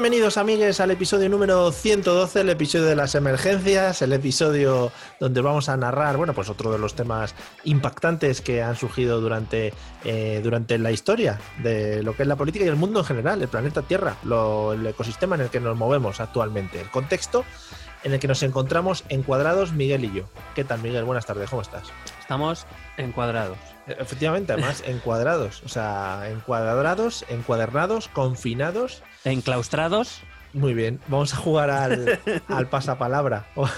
Bienvenidos amigues al episodio número 112, el episodio de las emergencias, el episodio donde vamos a narrar, bueno, pues otro de los temas impactantes que han surgido durante, eh, durante la historia de lo que es la política y el mundo en general, el planeta Tierra, lo- el ecosistema en el que nos movemos actualmente, el contexto en el que nos encontramos encuadrados Miguel y yo. ¿Qué tal Miguel? Buenas tardes, ¿cómo estás? Estamos encuadrados. Efectivamente, además, encuadrados, o sea, encuadrados, encuadernados, confinados Enclaustrados. Muy bien, vamos a jugar al, al pasapalabra, o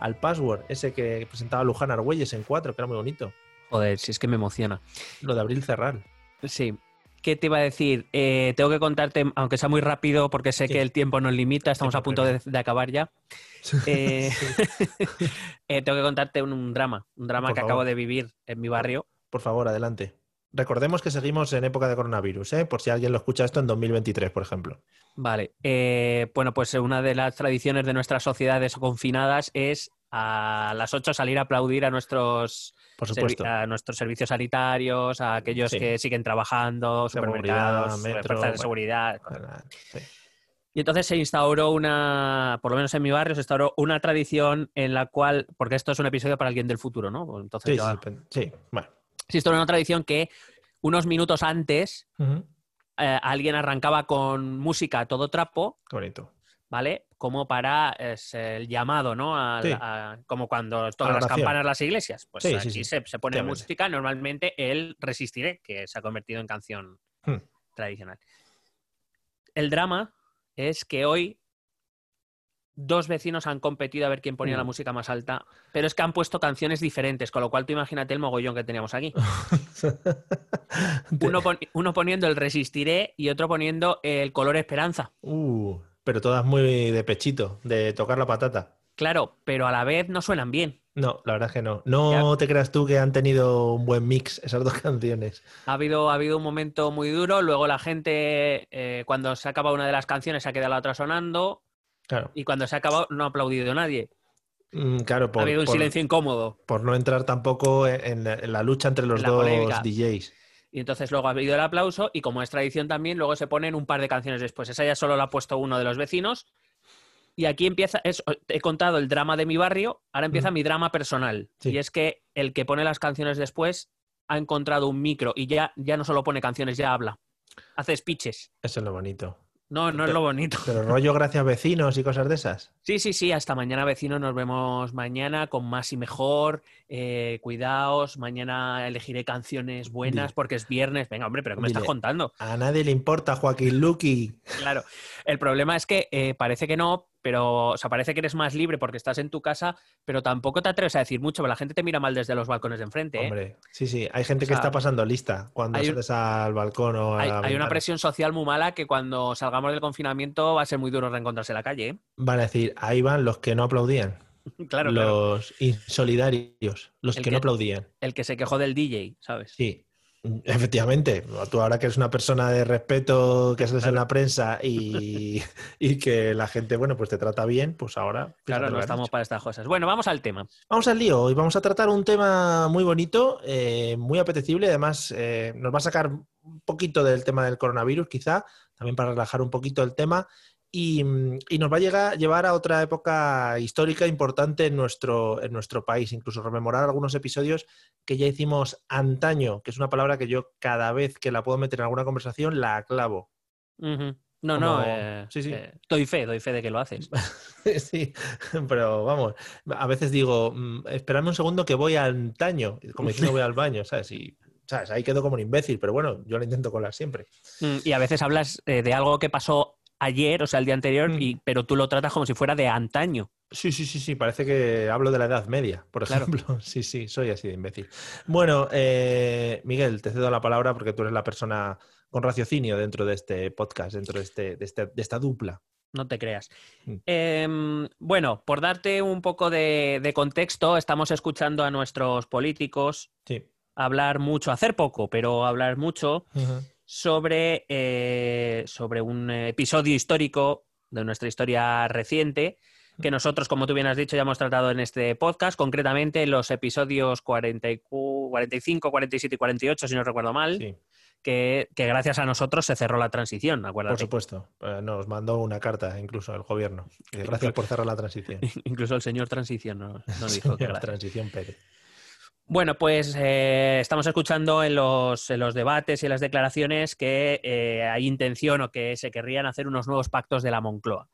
al password, ese que presentaba Luján Argüelles en 4, que era muy bonito. Joder, si es que me emociona. Lo de Abril Cerral. Sí. ¿Qué te iba a decir? Eh, tengo que contarte, aunque sea muy rápido, porque sé Sí. que el tiempo nos limita, estamos Sí, a punto de, de acabar ya. Eh, eh, tengo que contarte un, un drama, un drama Por que favor. acabo de vivir en mi barrio. Por favor, adelante. Recordemos que seguimos en época de coronavirus, ¿eh? por si alguien lo escucha esto en 2023, por ejemplo. Vale. eh, bueno, pues una de las tradiciones de nuestras sociedades confinadas es a las 8 salir a aplaudir a nuestros Por supuesto. a nuestros servicios sanitarios, a aquellos Sí. que siguen trabajando, supermercados, fuerzas de bueno. seguridad. Sí. Y entonces se instauró una, por lo menos en mi barrio, se instauró una tradición en la cual, porque esto es un episodio para alguien del futuro, ¿no? Entonces Sí, yo- sí, bueno. Instauró una tradición que unos minutos antes eh, alguien arrancaba con música a todo trapo, bonito. ¿vale? Como para es, el llamado, ¿no? Al- Sí. a- como cuando tocan las oración. campanas las iglesias. Pues Sí, aquí sí, Se, se pone efectivamente. música, normalmente el Resistiré, que se ha convertido en canción Hmm. tradicional. El drama es que hoy dos vecinos han competido a ver quién ponía la Uh. música más alta, pero es que han puesto canciones diferentes, con lo cual tú imagínate el mogollón que teníamos aquí. Uno, pon- uno poniendo el Resistiré y otro poniendo el color Esperanza. Uh, pero todas muy de pechito, de tocar la patata. Claro, pero a la vez no suenan bien. No, la verdad es que no. No te creas tú que han tenido un buen mix esas dos canciones. Ha habido, ha habido un momento muy duro, luego la gente, eh, cuando se ha acabado una de las canciones, se ha quedado la otra sonando, Claro, y cuando se ha acabado no ha aplaudido nadie. Mm, claro por, ha habido un por- silencio incómodo. por no entrar tampoco en, la- en la lucha entre los dos polémica. DJs. Y entonces luego ha habido el aplauso, y como es tradición también, luego se ponen un par de canciones después. Esa ya solo la ha puesto uno de los vecinos. Y aquí empieza, es- he contado el drama de mi barrio, ahora empieza Mm. mi drama personal. Sí. Y es que el que pone las canciones después ha encontrado un micro y ya, ya no solo pone canciones, ya habla. Hace speeches. Eso es lo bonito. No, no es lo bonito. Pero rollo gracias vecinos y cosas de esas. Sí, sí, sí, hasta mañana vecinos, nos vemos mañana con más y mejor. Eh, cuidaos, mañana elegiré canciones buenas Dile. porque es viernes. Venga, hombre, pero ¿qué me Dile. estás contando? A nadie le importa Joaquín Luqui. Claro, el problema es que eh, parece que no, pero, o sea, parece que eres más libre porque estás en tu casa, pero tampoco te atreves a decir mucho, porque la gente te mira mal desde los balcones de enfrente. ¿eh? Hombre, sí, sí. Hay gente O que está pasando lista cuando hay sales al balcón o a Hay, una presión social muy mala que cuando salgamos del confinamiento va a ser muy duro reencontrarse en la calle. ¿eh? Van a decir, ahí van los que no aplaudían. Claro, claro. los insolidarios, los que- no aplaudían. El que se quejó del DJ, ¿sabes? Sí, efectivamente. Tú ahora que eres una persona de respeto, que sales en la prensa y, y que la gente, bueno, pues te trata bien, pues ahora... Claro, no estamos para estas cosas. Bueno, vamos al tema. Vamos al lío y vamos a tratar un tema muy bonito, eh, muy apetecible. Además, eh, nos va a sacar un poquito del tema del coronavirus, quizá, también para relajar un poquito el tema. Y, mm, y nos va a llegar, llevar a otra época histórica importante en nuestro, en nuestro país, incluso rememorar algunos episodios que ya hicimos antaño, que es una palabra que yo cada vez que la puedo meter en alguna conversación la clavo. No, Como- no, eh, sí, sí. eh, doy fe, doy fe de que lo haces. Sí, pero vamos, a veces digo, mm, esperadme un segundo que voy al antaño, como diciendo voy al baño, ¿sabes? Y, ¿sabes? Ahí quedo como un imbécil, pero bueno, yo lo intento colar siempre. Mm, Y a veces hablas eh, de algo que pasó ayer, o sea, el día anterior, Mm. y, pero tú lo tratas como si fuera de antaño. Sí, sí, sí, sí, parece que hablo de la Edad Media, por Claro. ejemplo. Sí, sí, soy así de imbécil. Bueno, eh, Miguel, te cedo la palabra porque tú eres la persona con raciocinio dentro de este podcast, dentro de, este, de, este- de esta dupla. No te creas. Mm. Em, bueno, por darte un poco de, de contexto, estamos escuchando a nuestros políticos Sí. hablar mucho, hacer poco, pero hablar mucho. Sobre, eh, sobre un episodio histórico de nuestra historia reciente que nosotros, como tú bien has dicho, ya hemos tratado en este podcast, concretamente en los episodios 40 y cu- 45, 47 y 48, si no recuerdo mal, Sí, que, que gracias a nosotros se cerró la transición, por acuérdate. supuesto. Eh, Nos mandó una carta incluso el gobierno. Gracias por cerrar la transición. Incluso el señor transición nos, nos dijo que transición Pérez. Bueno, pues eh, estamos escuchando en los, en los debates y en las declaraciones que eh, hay intención o que se querrían hacer unos nuevos pactos de la Moncloa.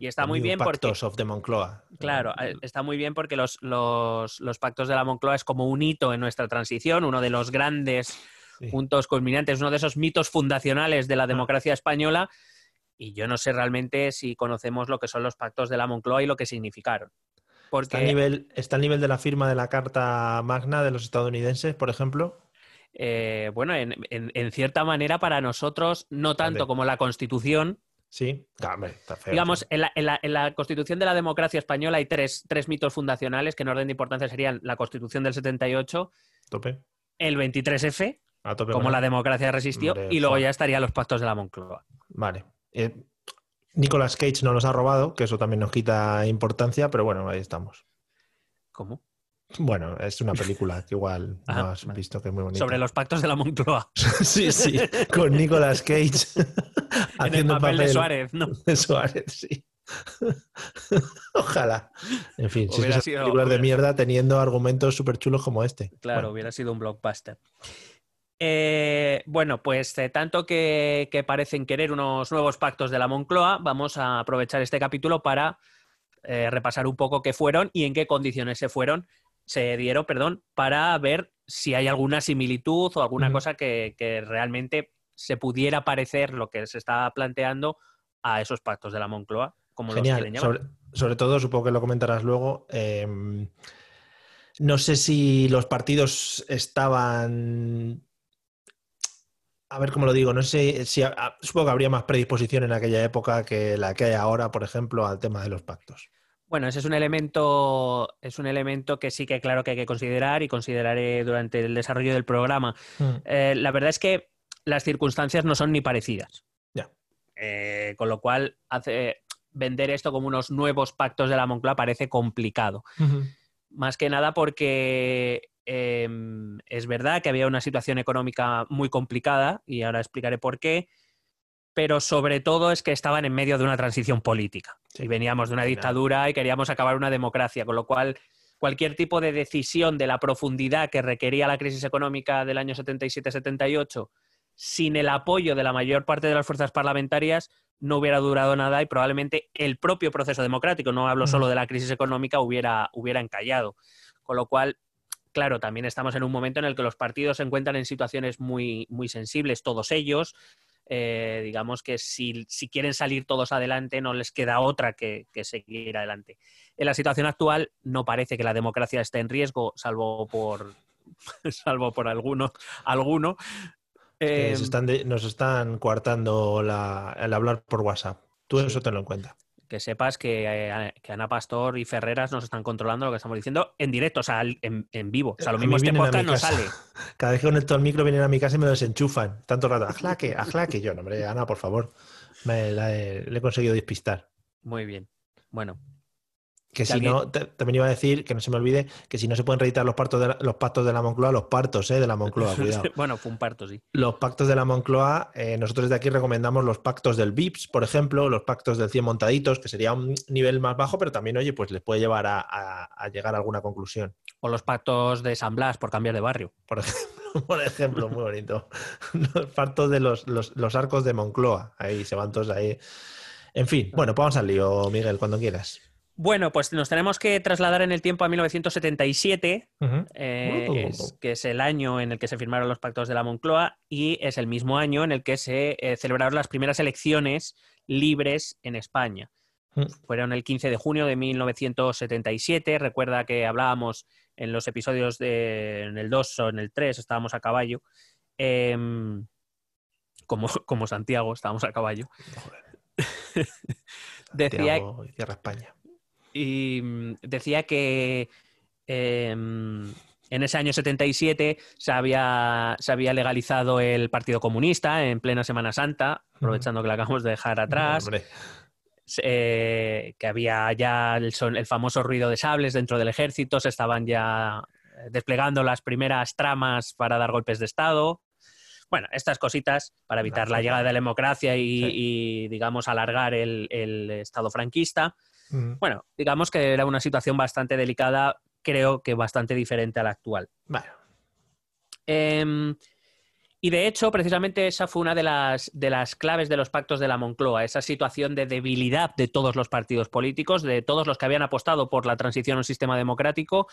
Y está muy bien porque- Pactos of the Moncloa. Claro, eh, está muy bien porque los, los- los pactos de la Moncloa es como un hito en nuestra transición, uno de los grandes Sí. puntos culminantes, uno de esos mitos fundacionales de la democracia española. Y yo no sé realmente si conocemos lo que son los pactos de la Moncloa y lo que significaron. Porque ¿Está, al nivel, ¿Está al nivel de la firma de la Carta Magna de los estadounidenses, por ejemplo? Eh, bueno, en, en- en cierta manera para nosotros, no tanto como la Constitución. Sí. Ah, hombre, está feo, Digamos, en la, en la- en la Constitución de la democracia española hay tres, tres mitos fundacionales que en orden de importancia serían la Constitución del 78, tope. el 23F, A tope como la democracia resistió, y luego ya estarían los pactos de la Moncloa. Vale. Eh, Nicolas Cage no los ha robado, que eso también nos quita importancia, pero bueno, ahí estamos. ¿Cómo? Bueno, es una película que igual no has vale. visto que es muy bonita. Sobre los pactos de la Moncloa. sí, sí, con Nicolas Cage en el papel de Suárez, ¿no? de Suárez, sí. Ojalá. En fin, si es sido- películas de mierda teniendo argumentos súper chulos como este. Claro, Bueno, hubiera sido un blockbuster. Eh, bueno, pues eh, tanto que, que parecen querer unos nuevos pactos de la Moncloa, vamos a aprovechar este capítulo para eh, repasar un poco qué fueron y en qué condiciones se fueron, se dieron, perdón, para ver si hay alguna similitud o alguna cosa que, que realmente se pudiera parecer lo que se está planteando a esos pactos de la Moncloa, como los Genial. quieren llamar. Sobre, sobre todo, supongo que lo comentarás luego. eh, no sé si los partidos estaban. A ver cómo lo digo. No sé si. a- supongo que habría más predisposición en aquella época que la que hay ahora, por ejemplo, al tema de los pactos. Bueno, ese es un elemento, es un elemento que sí que claro que hay que considerar y consideraré durante el desarrollo del programa. Eh, la verdad es que las circunstancias no son ni parecidas. Ya. Eh, con lo cual, hace, vender esto como unos nuevos pactos de la Moncloa parece complicado. Más que nada porque eh, es verdad que había una situación económica muy complicada y ahora explicaré por qué, pero sobre todo es que estaban en medio de una transición política Sí. y veníamos de una dictadura y queríamos acabar una democracia, con lo cual cualquier tipo de decisión de la profundidad que requería la crisis económica del año 77-78 sin el apoyo de la mayor parte de las fuerzas parlamentarias no hubiera durado nada y probablemente el propio proceso democrático, no hablo solo de la crisis económica, hubiera, hubiera encallado. Con lo cual, claro, también estamos en un momento en el que los partidos se encuentran en situaciones muy, muy sensibles, todos ellos. Eh, digamos que si, si quieren salir todos adelante, no les queda otra que, que seguir adelante. En la situación actual no parece que la democracia esté en riesgo, salvo por, salvo por alguno, alguno. Eh, se están de- nos están coartando la- el hablar por WhatsApp. Tú eso tenlo en cuenta. que sepas que, eh, que Ana Pastor y Ferreras nos están controlando lo que estamos diciendo en directo, o sea, en, en vivo. O sea, lo mismo este podcast no sale. Cada vez que conecto el micro vienen a mi casa y me lo desenchufan. Tanto rato, ajlaque, ajlaque. Yo, no, hombre, Ana, por favor. Me la le he conseguido despistar. Muy bien. Bueno, Que si no, te- también iba a decir, que no se me olvide, que si no se pueden reeditar los, partos de la- los pactos de la Moncloa, los partos eh, de la Moncloa, cuidado. bueno, fue un parto, sí. Los pactos de la Moncloa, eh, nosotros desde aquí recomendamos los pactos del VIPS, por ejemplo, los pactos del 100 montaditos, que sería un nivel más bajo, pero también, oye, pues les puede llevar a, a- a llegar a alguna conclusión. O los pactos de San Blas por cambiar de barrio. Por ejemplo, por ejemplo muy bonito. Los pactos de los, los- los arcos de Moncloa, ahí se van todos ahí. En fin, bueno, pues vamos al lío, Miguel, cuando quieras. Bueno, pues nos tenemos que trasladar en el tiempo a 1977, Ujú. eh, Uh. es- que es el año en el que se firmaron los pactos de la Moncloa y es el mismo año en el que se eh, celebraron las primeras elecciones libres en España. Mm. Fueron el 15 de junio de 1977. Recuerda que hablábamos en los episodios de, en el 2 o en el 3, estábamos a caballo. em, como, como Santiago, estábamos a caballo. Decía, Santiago y Tierra España. Y mm, decía que em, en ese año 77 se había, se había legalizado el Partido Comunista en plena Semana Santa, aprovechando que la acabamos de dejar atrás, eh, que había ya el, son- el famoso ruido de sables dentro del ejército, se estaban ya eh, desplegando las primeras tramas para dar golpes de Estado. Bueno, estas cositas para evitar la llegada de la democracia y, Sí. y, digamos, alargar el- el Estado franquista. Mm, Bueno, digamos que era una situación bastante delicada, creo que bastante diferente a la actual. bueno, Em, y de hecho, precisamente esa fue una de las, de las claves de los pactos de la Moncloa, esa situación de debilidad de todos los partidos políticos, de todos los que habían apostado por la transición a un sistema democrático,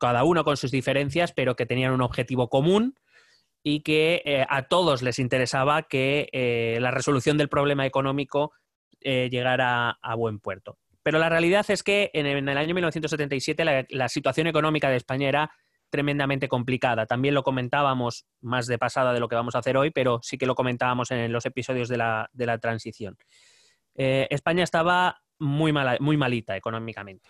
cada uno con sus diferencias, pero que tenían un objetivo común y que eh, a todos les interesaba que eh, la resolución del problema económico eh, llegara a buen puerto. Pero la realidad es que en el, año 1977 la, la situación económica de España era tremendamente complicada. También lo comentábamos más de pasada de lo que vamos a hacer hoy, pero sí que lo comentábamos en los episodios de la, de la transición. Eh, España estaba muy, mala, muy malita económicamente.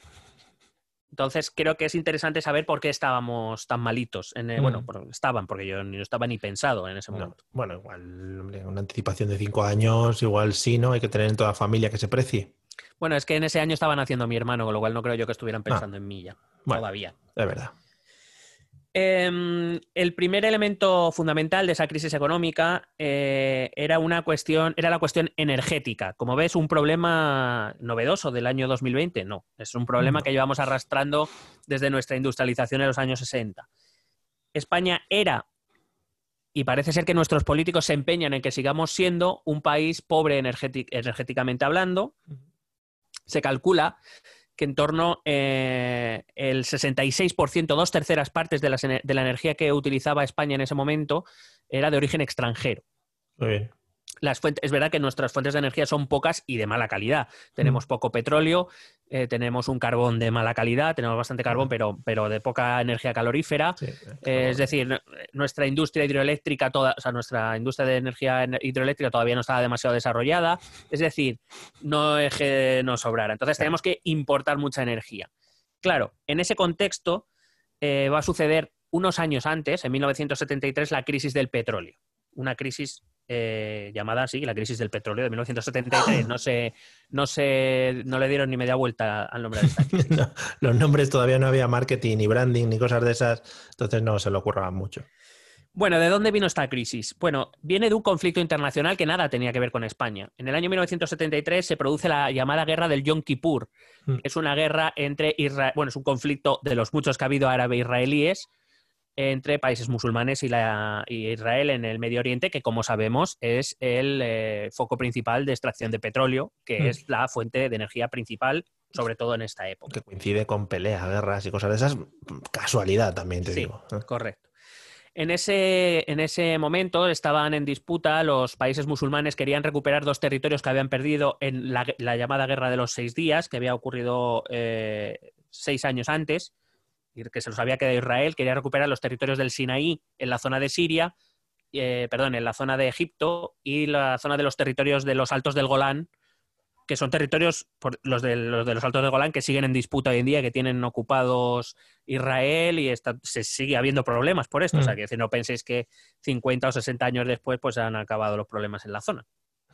Entonces creo que es interesante saber por qué estábamos tan malitos. En, eh, Mm. Bueno, por- estaban, porque yo no estaba ni pensado en ese momento. bueno, igual, hombre, una anticipación de cinco años, igual sí, ¿no? Hay que tener en toda familia que se precie. Bueno, es que en ese año estaban haciendo a mi hermano, con lo cual no creo yo que estuvieran pensando en mí ya. Bueno. Todavía. De verdad. Em, el primer elemento fundamental de esa crisis económica eh, era una cuestión, era la cuestión energética. Como ves, un problema novedoso del año 2020, no. Es un problema No. que llevamos arrastrando desde nuestra industrialización en los años 60. España era, y parece ser que nuestros políticos se empeñan en que sigamos siendo un país pobre energétic- energéticamente hablando. Se calcula que en torno eh, el 66%, dos terceras partes de, las de la energía que utilizaba España en ese momento era de origen extranjero. Muy bien. Las fuentes, es verdad que nuestras fuentes de energía son pocas y de mala calidad. Tenemos poco petróleo, eh, tenemos un carbón de mala calidad, tenemos bastante carbón, pero, pero de poca energía calorífera. Sí, Eh, es decir, nuestra industria hidroeléctrica, toda, o sea, nuestra industria de energía ener- hidroeléctrica todavía no estaba demasiado desarrollada. Es decir, no es que nos sobrara. Entonces tenemos que importar mucha energía. Claro, en ese contexto eh, va a suceder unos años antes, en 1973, la crisis del petróleo. Una crisis eh, llamada así, la crisis del petróleo de 1973. No se, no se, no le dieron ni media vuelta al nombre de esta crisis. No, los nombres todavía no había marketing ni branding ni cosas de esas, entonces no se lo ocurraban mucho. Bueno, ¿de dónde vino esta crisis? Bueno, viene de un conflicto internacional que nada tenía que ver con España. En el año 1973 se produce la llamada guerra del Yom Kippur. Mm. Es una guerra entre Israel, bueno, es un conflicto de los muchos que ha habido árabe-israelíes entre países musulmanes y, la, y Israel en el Medio Oriente, que como sabemos es el eh, foco principal de extracción de petróleo, que Mm. es la fuente de energía principal, sobre todo en esta época. Que coincide con peleas, guerras y cosas de esas. Casualidad también, te Sí. digo. ¿eh? Correcto. En ese, en ese momento estaban en disputa, los países musulmanes querían recuperar dos territorios que habían perdido en la, la llamada Guerra de los Seis Días, que había ocurrido eh, seis años antes, que se los había quedado Israel, quería recuperar los territorios del Sinaí en la zona de Siria, eh, perdón, en la zona de Egipto y la zona de los territorios de los Altos del Golán, que son territorios, por- los, de, los de los Altos del Golán, que siguen en disputa hoy en día, que tienen ocupados Israel y está- se sigue habiendo problemas por esto. O sea, Mm. que no penséis que 50 o 60 años después pues han acabado los problemas en la zona.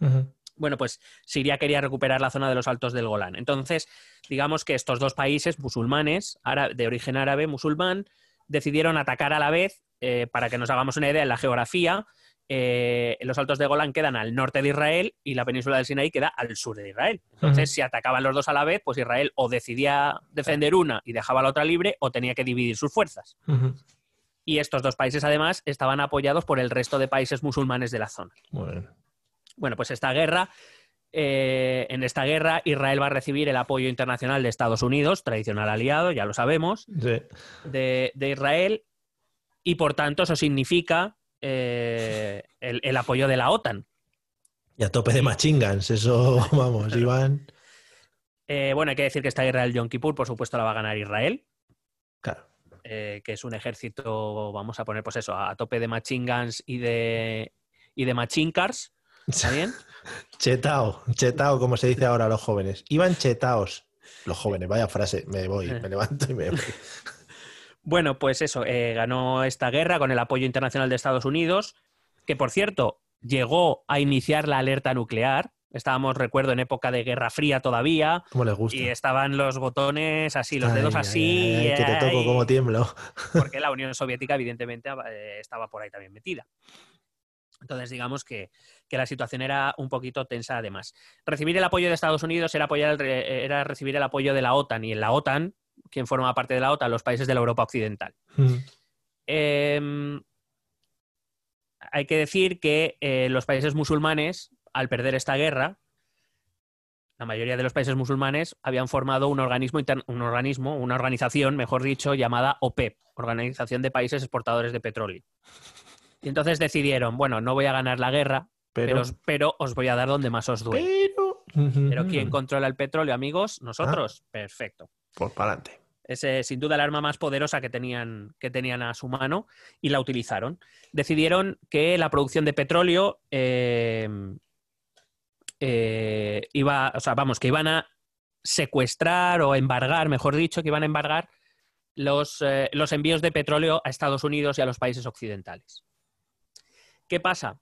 Ujú. Bueno, pues Siria quería recuperar la zona de los Altos del Golán. Entonces, digamos que estos dos países musulmanes, de origen árabe musulmán, decidieron atacar a la vez, eh, para que nos hagamos una idea en la geografía, eh, los Altos de Golán quedan al norte de Israel y la península del Sinaí queda al sur de Israel. Entonces, si atacaban los dos a la vez, pues Israel o decidía defender una y dejaba la otra libre o tenía que dividir sus fuerzas. Y estos dos países, además, estaban apoyados por el resto de países musulmanes de la zona. Bueno, Bueno, pues esta guerra, eh, en esta guerra, Israel va a recibir el apoyo internacional de Estados Unidos, tradicional aliado, ya lo sabemos, sí. de, de Israel, y por tanto eso significa eh, el, el apoyo de la OTAN. Y a tope de machingans, eso, vamos, Iván. Eh, bueno, hay que decir que esta guerra del Yom Kippur, por supuesto, la va a ganar Israel, Claro. eh, que es un ejército, vamos a poner, pues eso, a tope de machine guns y de, y de machine cars. ¿Está bien? Chetao, chetao, como se dice ahora a los jóvenes. Iban chetaos. Los jóvenes, vaya frase, me voy, me levanto y me voy. Bueno, pues eso, eh, ganó esta guerra con el apoyo internacional de Estados Unidos, que por cierto, llegó a iniciar la alerta nuclear. Estábamos, recuerdo, en época de Guerra Fría todavía, ¿Cómo les gusta? y estaban los botones así, los Ay, dedos así, ay, ay, que te toco como tiemblo. porque la Unión Soviética, evidentemente, eh, estaba por ahí también metida. Entonces, digamos que, que la situación era un poquito tensa además. Recibir el apoyo de Estados Unidos era, apoyar el era recibir el apoyo de la OTAN, y en la OTAN, quien forma parte de la OTAN, los países de la Europa Occidental. Mm. Eh, hay que decir que eh, los países musulmanes, al perder esta guerra, la mayoría de los países musulmanes habían formado un organismo, un organismo, una organización, mejor dicho, llamada OPEP, Organización de Países Exportadores de Petróleo. Y entonces decidieron, bueno, no voy a ganar la guerra, pero, Pero, os- pero os voy a dar donde más os duele. pero, Pero ¿quién controla el petróleo, amigos? Nosotros. Perfecto. Pues para adelante. Es eh, sin duda el arma más poderosa que tenían, que tenían a su mano y la utilizaron. Decidieron que la producción de petróleo eh, eh, iba, o sea, vamos, que iban a secuestrar o embargar, mejor dicho, que iban a embargar los, eh, los envíos de petróleo a Estados Unidos y a los países occidentales. ¿Qué pasa?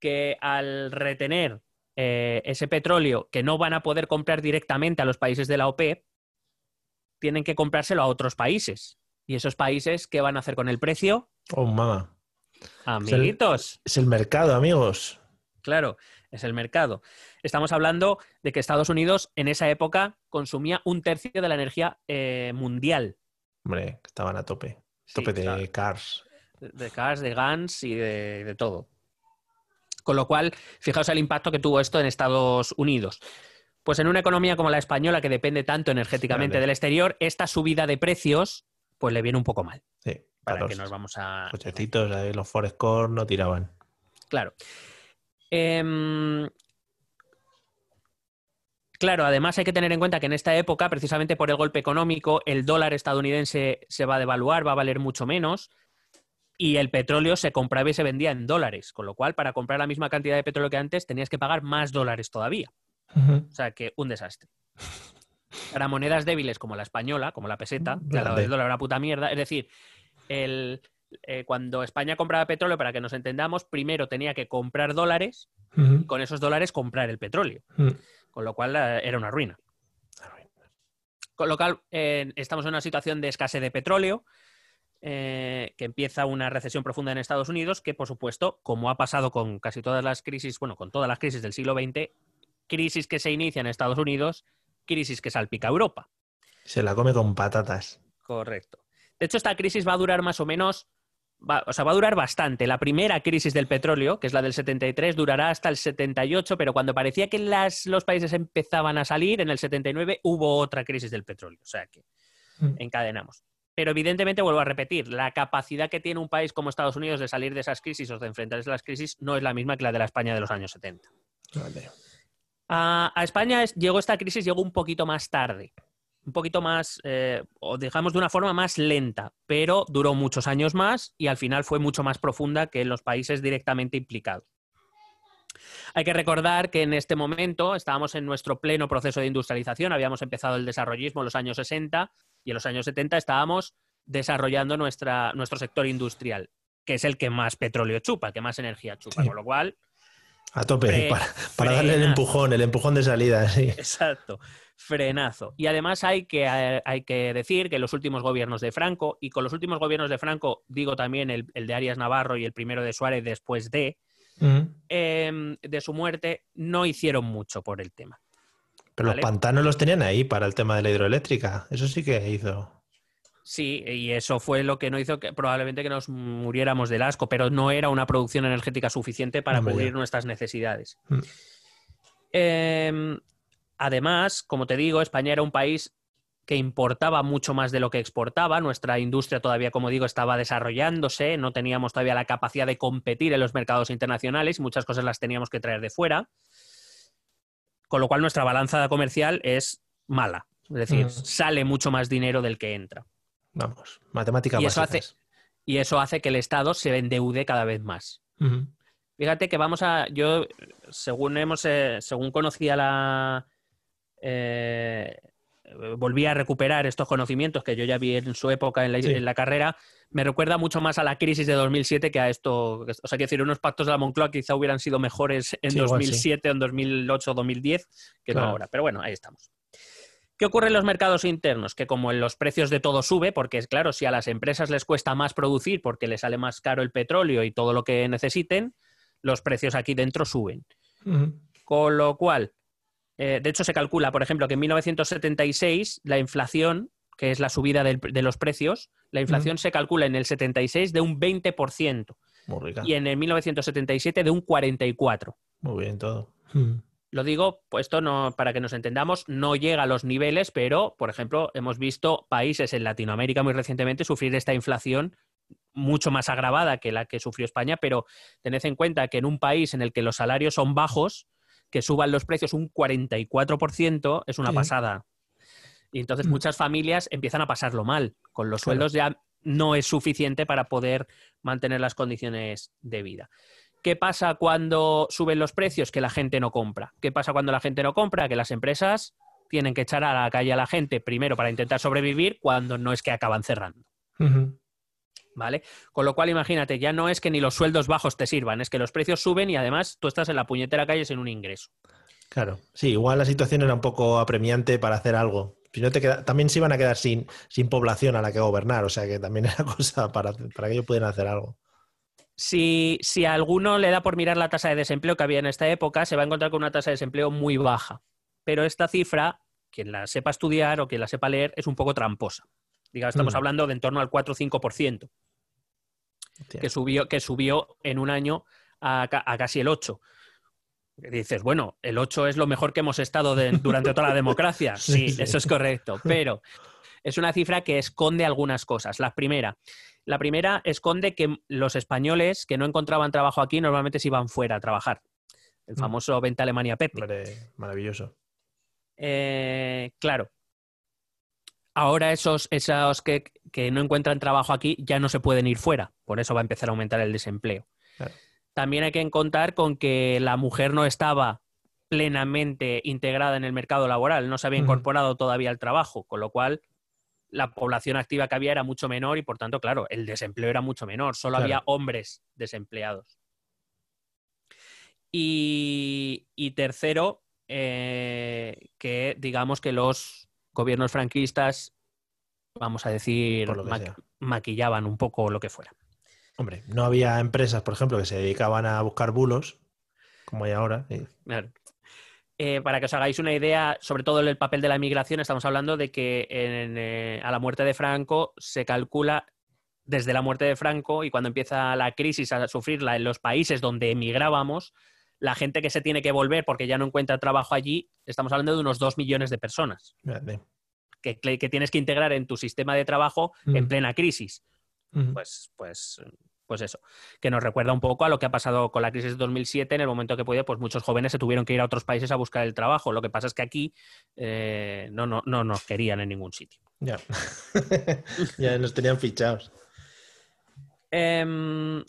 Que al retener eh, ese petróleo que no van a poder comprar directamente a los países de la OPEP, tienen que comprárselo a otros países. ¿Y esos países qué van a hacer con el precio? Oh, mamá. Amiguitos. Es el mercado, amigos. Claro, es el mercado. Estamos hablando de que Estados Unidos en esa época consumía un tercio de la energía eh, mundial. Hombre, estaban a tope. Sí, tope de claro. cars. De gas, de GANs y de, de todo. Con lo cual, fijaos el impacto que tuvo esto en Estados Unidos. Pues en una economía como la española, que depende tanto energéticamente del exterior, esta subida de precios, pues le viene un poco mal. Sí, Para para que nos vamos a. cochecitos, los Forest Core no tiraban. Claro. Em, claro, además hay que tener en cuenta que en esta época, precisamente por el golpe económico, el dólar estadounidense se va a devaluar, va a valer mucho menos y el petróleo se compraba y se vendía en dólares, con lo cual para comprar la misma cantidad de petróleo que antes tenías que pagar más dólares todavía. O sea que un desastre. Para monedas débiles como la española, como la peseta, lado Grande. del dólar era una puta mierda, es decir, el, eh, cuando España compraba petróleo, para que nos entendamos, primero tenía que comprar dólares y con esos dólares comprar el petróleo, con lo cual era una ruina. Con lo cual, eh, estamos en una situación de escasez de petróleo, eh, que empieza una recesión profunda en Estados Unidos, que por supuesto, como ha pasado con casi todas las crisis, bueno, con todas las crisis del siglo XX, crisis que se inicia en Estados Unidos, crisis que salpica a Europa. Se la come con patatas. Correcto. De hecho, esta crisis va a durar más o menos, va- o sea, va a durar bastante. La primera crisis del petróleo, que es la del 73, durará hasta el 78, pero cuando parecía que las- los países empezaban a salir, en el 79 hubo otra crisis del petróleo. O sea que Mm. encadenamos. Pero evidentemente, vuelvo a repetir, la capacidad que tiene un país como Estados Unidos de salir de esas crisis o de enfrentarse a las crisis no es la misma que la de la España de los años 70. Vale. A, a España es- llegó esta crisis, llegó un poquito más tarde, un poquito más, eh, o digamos de una forma más lenta, pero duró muchos años más y al final fue mucho más profunda que en los países directamente implicados. Hay que recordar que en este momento estábamos en nuestro pleno proceso de industrialización, habíamos empezado el desarrollismo en los años 60 y en los años 70 estábamos desarrollando nuestra, nuestro sector industrial, que es el que más petróleo chupa, el que más energía chupa, Sí. con lo cual A tope, Fre- para, para darle el empujón, el empujón de salida, sí. Exacto, frenazo. Y además hay que, hay que decir que los últimos gobiernos de Franco, y con los últimos gobiernos de Franco digo también el, el de Arias Navarro y el primero de Suárez después de, Em, de su muerte, no hicieron mucho por el tema. Pero Vale. los pantanos los tenían ahí para el tema de la hidroeléctrica. Eso sí que hizo. Sí, y eso fue lo que no hizo que probablemente que nos muriéramos del asco, pero no era una producción energética suficiente para cubrir nuestras necesidades. Mm. Em, además, como te digo, España era un país que importaba mucho más de lo que exportaba. Nuestra industria todavía, como digo, estaba desarrollándose, no teníamos todavía la capacidad de competir en los mercados internacionales y muchas cosas las teníamos que traer de fuera. Con lo cual nuestra balanza comercial es mala. Es decir, Mm. sale mucho más dinero del que entra. Vamos, matemáticas Y eso básicas. Y eso hace que el Estado se endeude cada vez más. Fíjate que vamos a. Yo, según hemos, eh, según conocía la. eh, volví a recuperar estos conocimientos que yo ya vi en su época en la, Sí. en la carrera, me recuerda mucho más a la crisis de 2007 que a esto. O sea, quiero decir, unos pactos de la Moncloa quizá hubieran sido mejores en Sí, igual sí. 2007 o en 2008 o 2010 que Claro. no ahora. Pero bueno, ahí estamos. ¿Qué ocurre en los mercados internos? Que como en los precios de todo sube, porque es claro, si a las empresas les cuesta más producir porque les sale más caro el petróleo y todo lo que necesiten, los precios aquí dentro suben. Con lo cual, eh, de hecho se calcula, por ejemplo, que en 1976 la inflación, que es la subida del- de los precios, la inflación se calcula en el 76 de un 20% Muy rica. y en el 1977 de un 44%. Muy bien todo. Ujú. Lo digo, pues esto no, para que nos entendamos, no llega a los niveles, pero, por ejemplo, hemos visto países en Latinoamérica muy recientemente sufrir esta inflación mucho más agravada que la que sufrió España, pero tened en cuenta que en un país en el que los salarios son bajos, que suban los precios un 44% es una Sí. pasada. Y entonces Mm. muchas familias empiezan a pasarlo mal. Con los Claro. sueldos ya no es suficiente para poder mantener las condiciones de vida. ¿Qué pasa cuando suben los precios? Que la gente no compra. ¿Qué pasa cuando la gente no compra? Que las empresas tienen que echar a la calle a la gente primero para intentar sobrevivir cuando no es que acaban cerrando. ¿Vale? Con lo cual, imagínate, ya no es que ni los sueldos bajos te sirvan, es que los precios suben y además tú estás en la puñetera calle sin un ingreso. Claro. Sí, igual la situación era un poco apremiante para hacer algo. Si no te queda- también se iban a quedar sin, sin población a la que gobernar, o sea que también era cosa para, para que ellos pudieran hacer algo. Si, si a alguno le da por mirar la tasa de desempleo que había en esta época, se va a encontrar con una tasa de desempleo muy baja. Pero esta cifra, quien la sepa estudiar o quien la sepa leer, es un poco tramposa. Digamos, estamos Mm. hablando de en torno al 4 o 5%, Hostia. que subió, que subió en un año a, ca- a casi el 8%. Y Dices, bueno, el 8 es lo mejor que hemos estado de- durante toda la democracia. Sí, eso es correcto. Pero es una cifra que esconde algunas cosas. La primera, la primera esconde que los españoles que no encontraban trabajo aquí normalmente se iban fuera a trabajar. El Mm. famoso Venta Alemania Pepe. Maravilloso. Eh, claro. Ahora esos, esos que, que no encuentran trabajo aquí ya no se pueden ir fuera. Por eso va a empezar a aumentar el desempleo. Claro. También hay que contar con que la mujer no estaba plenamente integrada en el mercado laboral, no se había incorporado todavía al trabajo, con lo cual la población activa que había era mucho menor y por tanto, claro, el desempleo era mucho menor, solo Claro. había hombres desempleados. Y, y tercero, eh, que digamos que los gobiernos franquistas, vamos a decir, maquillaban un poco lo que fuera. Hombre, no había empresas, por ejemplo, que se dedicaban a buscar bulos, como hay ahora. y- Claro. Eh, para que os hagáis una idea, sobre todo el papel de la inmigración, estamos hablando de que en, eh, a la muerte de Franco se calcula desde la muerte de Franco y cuando empieza la crisis a sufrirla en los países donde emigrábamos, la gente que se tiene que volver porque ya no encuentra trabajo allí, estamos hablando de unos dos millones de personas. Que, que tienes que integrar en tu sistema de trabajo en Mm. plena crisis pues, pues, pues eso, que nos recuerda un poco a lo que ha pasado con la crisis de 2007, en el momento que podía, pues muchos jóvenes se tuvieron que ir a otros países a buscar el trabajo. Lo que pasa es que aquí eh, no, no, no nos querían en ningún sitio. Ya. ya nos tenían fichados. Em,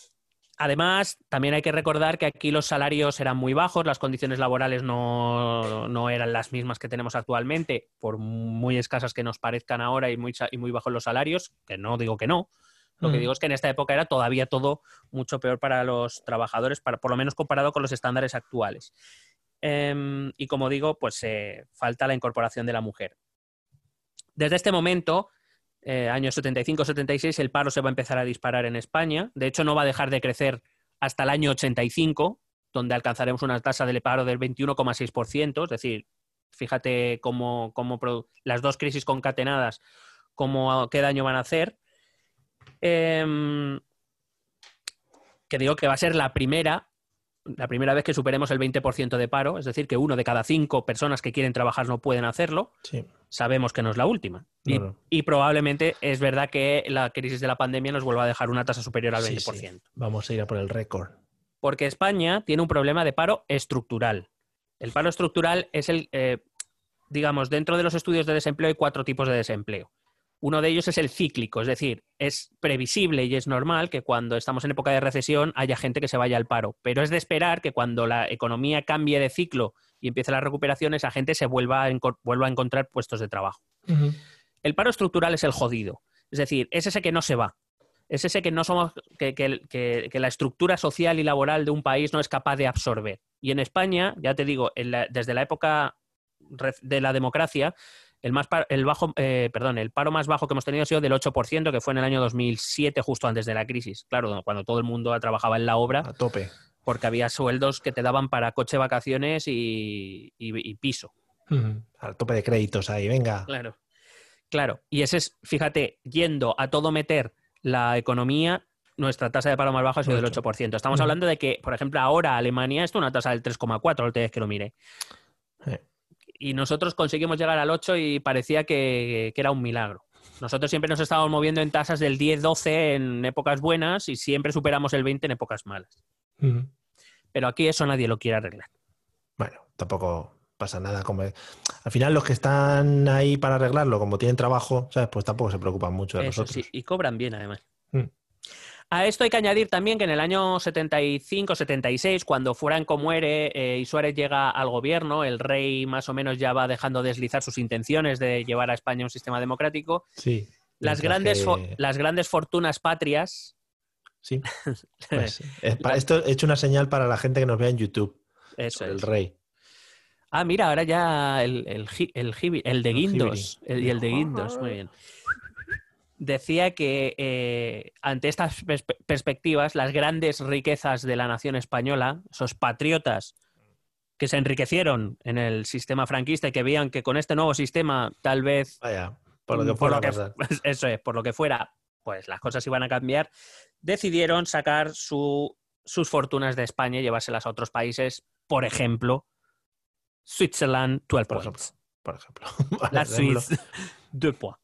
además, también hay que recordar que aquí los salarios eran muy bajos, las condiciones laborales no, no eran las mismas que tenemos actualmente, por muy escasas que nos parezcan ahora y muy, y muy bajos los salarios, que no digo que no, Lo que Mm. digo es que en esta época era todavía todo mucho peor para los trabajadores, para, por lo menos comparado con los estándares actuales. Em, y como digo, pues eh, falta la incorporación de la mujer. Desde este momento, eh, años 75-76, el paro se va a empezar a disparar en España. De hecho, no va a dejar de crecer hasta el año 85, donde alcanzaremos una tasa de paro del 21,6%. Es decir, fíjate cómo, cómo las dos crisis concatenadas, cómo, qué daño van a hacer. Em, que digo que va a ser la primera, la primera vez que superemos el 20% de paro, es decir, que uno de cada cinco personas que quieren trabajar no pueden hacerlo. Sí. Sabemos que no es la última. Y, No, no. y probablemente es verdad que la crisis de la pandemia nos vuelva a dejar una tasa superior al Sí, 20%. sí. Vamos a ir a por el récord. Porque España tiene un problema de paro estructural. El paro estructural es el, eh, digamos, dentro de los estudios de desempleo hay cuatro tipos de desempleo. Uno de ellos es el cíclico, es decir, es previsible y es normal que cuando estamos en época de recesión haya gente que se vaya al paro, pero es de esperar que cuando la economía cambie de ciclo y empiece la recuperación, esa gente se vuelva a, vuelva a encontrar puestos de trabajo. El paro estructural es el jodido, es decir, es ese que no se va, es ese que no somos, que, que- que- que la estructura social y laboral de un país no es capaz de absorber. Y en España, ya te digo, la- desde la época de la democracia, el más par- el bajo, eh, perdón, el paro más bajo que hemos tenido ha sido del 8%, que fue en el año 2007, justo antes de la crisis. Claro, cuando todo el mundo trabajaba en la obra, A tope. porque había sueldos que te daban para coche, vacaciones y- y- y piso. Ujú. Al tope de créditos ahí, venga. Claro. Claro. Y ese es, fíjate, yendo a todo meter la economía, nuestra tasa de paro más baja ha sido del Ocho. 8%. Estamos hablando de que, por ejemplo, ahora Alemania está una tasa del 3,4, la última vez que lo mire. Eh. Y nosotros conseguimos llegar al 8 y parecía que, que era un milagro. Nosotros siempre nos estábamos moviendo en tasas del 10-12 en épocas buenas y siempre superamos el 20 en épocas malas. Pero aquí eso nadie lo quiere arreglar. Bueno, tampoco pasa nada. Como... Al final, los que están ahí para arreglarlo, como tienen trabajo, ¿sabes? Pues tampoco se preocupan mucho de Eso nosotros. sí, y cobran bien además. Mm. A esto hay que añadir también que en el año 75-76, cuando Franco muere eh, y Suárez llega al gobierno, el rey más o menos ya va dejando deslizar sus intenciones de llevar a España a un sistema democrático. Sí. Las grandes, que- fo- las grandes fortunas patrias. Sí. Pues, es pa- esto he hecho una señal para la gente que nos vea en YouTube. Eso el es. rey. Ah, mira, ahora ya el, el, el, el de Guindos. y el de Guindos, muy bien. Decía que eh, ante estas perspe- perspectivas, las grandes riquezas de la nación española, esos patriotas que se enriquecieron en el sistema franquista y que veían que con este nuevo sistema tal vez Vaya, por lo que por fuera lo que, eso es, por lo que fuera, pues las cosas iban a cambiar, decidieron sacar su- sus fortunas de España y llevárselas a otros países, por ejemplo, Switzerland, 12 Por points. Por ejemplo. La Por ejemplo. Suisse, 2 points.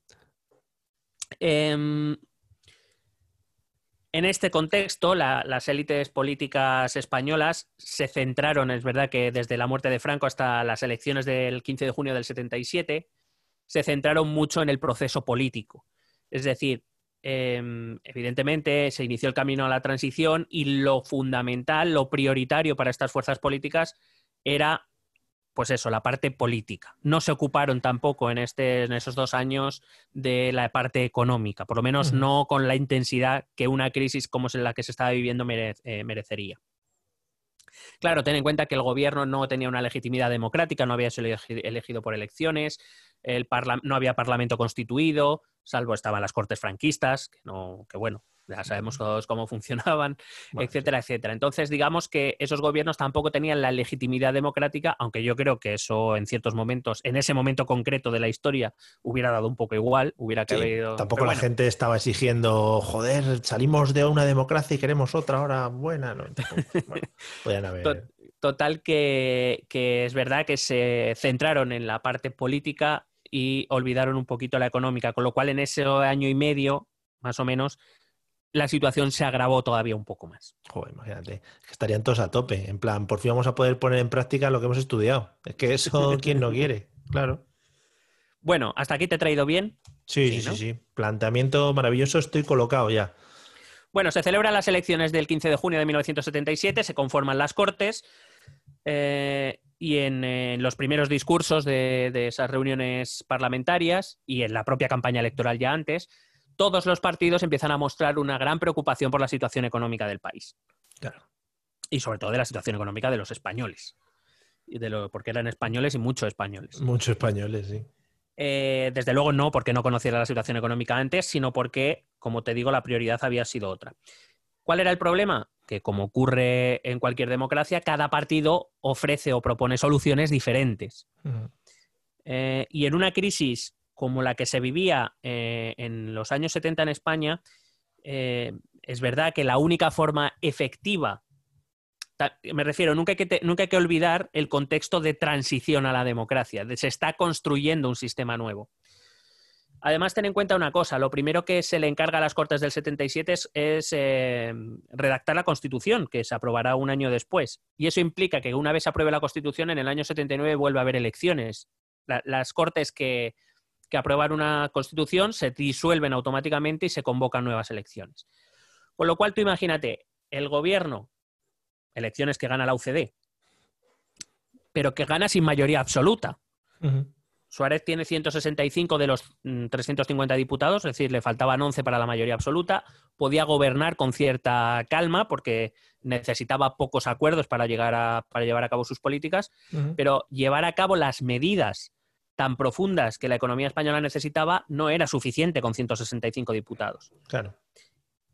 Em, en este contexto, la- las élites políticas españolas se centraron, es verdad que desde la muerte de Franco hasta las elecciones del 15 de junio del 77, se centraron mucho en el proceso político. Es decir, em, evidentemente se inició el camino a la transición y lo fundamental, lo prioritario para estas fuerzas políticas era, pues eso, la parte política. No se ocuparon tampoco en, este, en esos dos años de la parte económica, por lo menos no con la intensidad que una crisis como es la que se estaba viviendo mere- eh, merecería. Claro, ten en cuenta que el gobierno no tenía una legitimidad democrática, no había sido elegi- elegido por elecciones, el no había parlamento constituido, salvo estaban las cortes franquistas, que, no, que bueno, ya sabemos todos cómo funcionaban, Bueno, etcétera, etcétera. Entonces, digamos que esos gobiernos tampoco tenían la legitimidad democrática, aunque yo creo que eso en ciertos momentos, en ese momento concreto de la historia, hubiera dado un poco igual, hubiera Sí, cabido. tampoco la gente estaba exigiendo, joder, salimos de una democracia y queremos otra ahora buena. No. Bueno, haber. Total que, que es verdad que se centraron en la parte política y olvidaron un poquito la económica, con lo cual en ese año y medio, más o menos, la situación se agravó todavía un poco más. Joder, imagínate, que estarían todos a tope. En plan, por fin vamos a poder poner en práctica lo que hemos estudiado. Es que eso, ¿quién no quiere? Claro. Bueno, hasta aquí te he traído bien. Sí, Sí, sí, ¿no? sí. Planteamiento maravilloso, estoy colocado ya. Bueno, se celebran las elecciones del 15 de junio de 1977, se conforman las Cortes eh, y en, en los primeros discursos de, de esas reuniones parlamentarias y en la propia campaña electoral ya antes, todos los partidos empiezan a mostrar una gran preocupación por la situación económica del país. Claro. Y sobre todo de la situación económica de los españoles. Y de lo, porque eran españoles y muchos españoles. Muchos españoles, sí. Eh, desde luego no porque no conociera la situación económica antes, sino porque, como te digo, la prioridad había sido otra. ¿Cuál era el problema? Que como ocurre en cualquier democracia, cada partido ofrece o propone soluciones diferentes. Eh, y en una crisis como la que se vivía eh, en los años 70 en España, eh, es verdad que la única forma efectiva, me refiero, nunca hay, que nunca hay que olvidar el contexto de transición a la democracia, de se está construyendo un sistema nuevo. Además, ten en cuenta una cosa, lo primero que se le encarga a las Cortes del 77 es, es, eh, redactar la Constitución, que se aprobará un año después. Y eso implica que una vez se apruebe la Constitución, en el año 79 vuelve a haber elecciones. La- las Cortes que, que aprueban una Constitución se disuelven automáticamente y se convocan nuevas elecciones. Con lo cual, tú imagínate, el gobierno, elecciones que gana la UCD, pero que gana sin mayoría absoluta. Suárez tiene 165 de los mm, 350 diputados, es decir, le faltaban 11 para la mayoría absoluta. Podía gobernar con cierta calma porque necesitaba pocos acuerdos para, llegar a, para llevar a cabo sus políticas, pero llevar a cabo las medidas tan profundas que la economía española necesitaba no era suficiente con 165 diputados. Claro.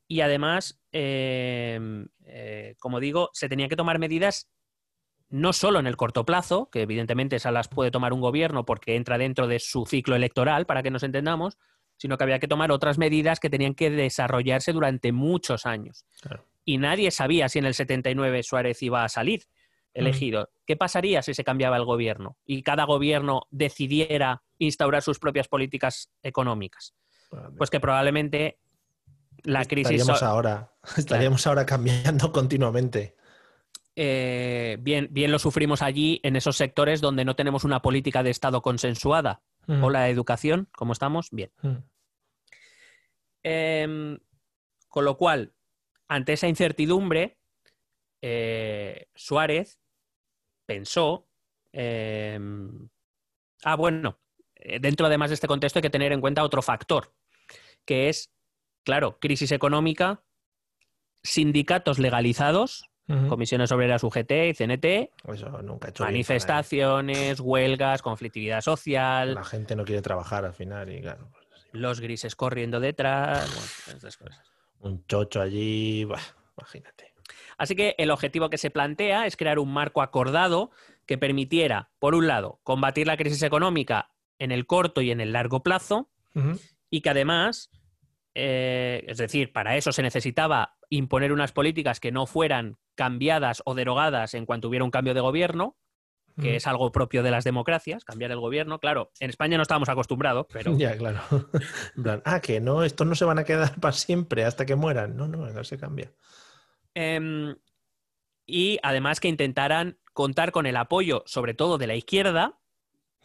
Y además, eh, eh, como digo, se tenían que tomar medidas no solo en el corto plazo, que evidentemente esas las puede tomar un gobierno porque entra dentro de su ciclo electoral, para que nos entendamos, sino que había que tomar otras medidas que tenían que desarrollarse durante muchos años. Claro. Y nadie sabía si en el 79 Suárez iba a salir elegido. ¿Qué pasaría si se cambiaba el gobierno y cada gobierno decidiera instaurar sus propias políticas económicas? Pues que probablemente la crisis... estaríamos ahora, estaríamos ahora cambiando continuamente. eh, bien, bien lo sufrimos allí en esos sectores donde no tenemos una política de Estado consensuada. Ujú. O la educación, ¿cómo estamos? Bien. Ujú. Em, con lo cual, ante esa incertidumbre, eh, Suárez pensó. em, ah, bueno, eh, dentro además de este contexto hay que tener en cuenta otro factor, que es, claro, crisis económica, sindicatos legalizados, Ujú. comisiones obreras UGT y CNT, Eso nunca ha hecho bien para manifestaciones, huelgas, conflictividad social, La gente no quiere trabajar al final y claro, pues, los grises corriendo detrás, bueno, estas cosas. un chocho allí, imagínate. Así que el objetivo que se plantea es crear un marco acordado que permitiera, por un lado, combatir la crisis económica en el corto y en el largo plazo y que además, eh, es decir, para eso se necesitaba imponer unas políticas que no fueran cambiadas o derogadas en cuanto hubiera un cambio de gobierno, que es algo propio de las democracias, cambiar el gobierno. Claro, en España no estábamos acostumbrados, pero Ya, claro. En plan, ah, que no, estos no se van a quedar para siempre hasta que mueran. No, no, no se cambia. Em, y además que intentaran contar con el apoyo, sobre todo de la izquierda,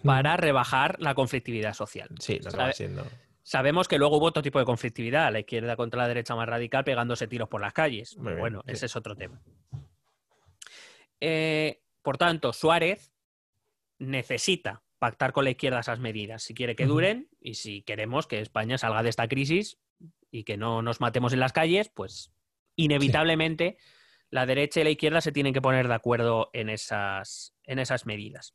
para rebajar la conflictividad social. Sí, lo ¿Sabe? siendo. Sabemos que luego hubo otro tipo de conflictividad, la izquierda contra la derecha más radical pegándose tiros por las calles. Muy bien, bueno, sí. ese es otro tema. Eh, por tanto, Suárez necesita pactar con la izquierda esas medidas si quiere que duren y si queremos que España salga de esta crisis y que no nos matemos en las calles, pues inevitablemente la derecha y la izquierda se tienen que poner de acuerdo en esas, en esas medidas.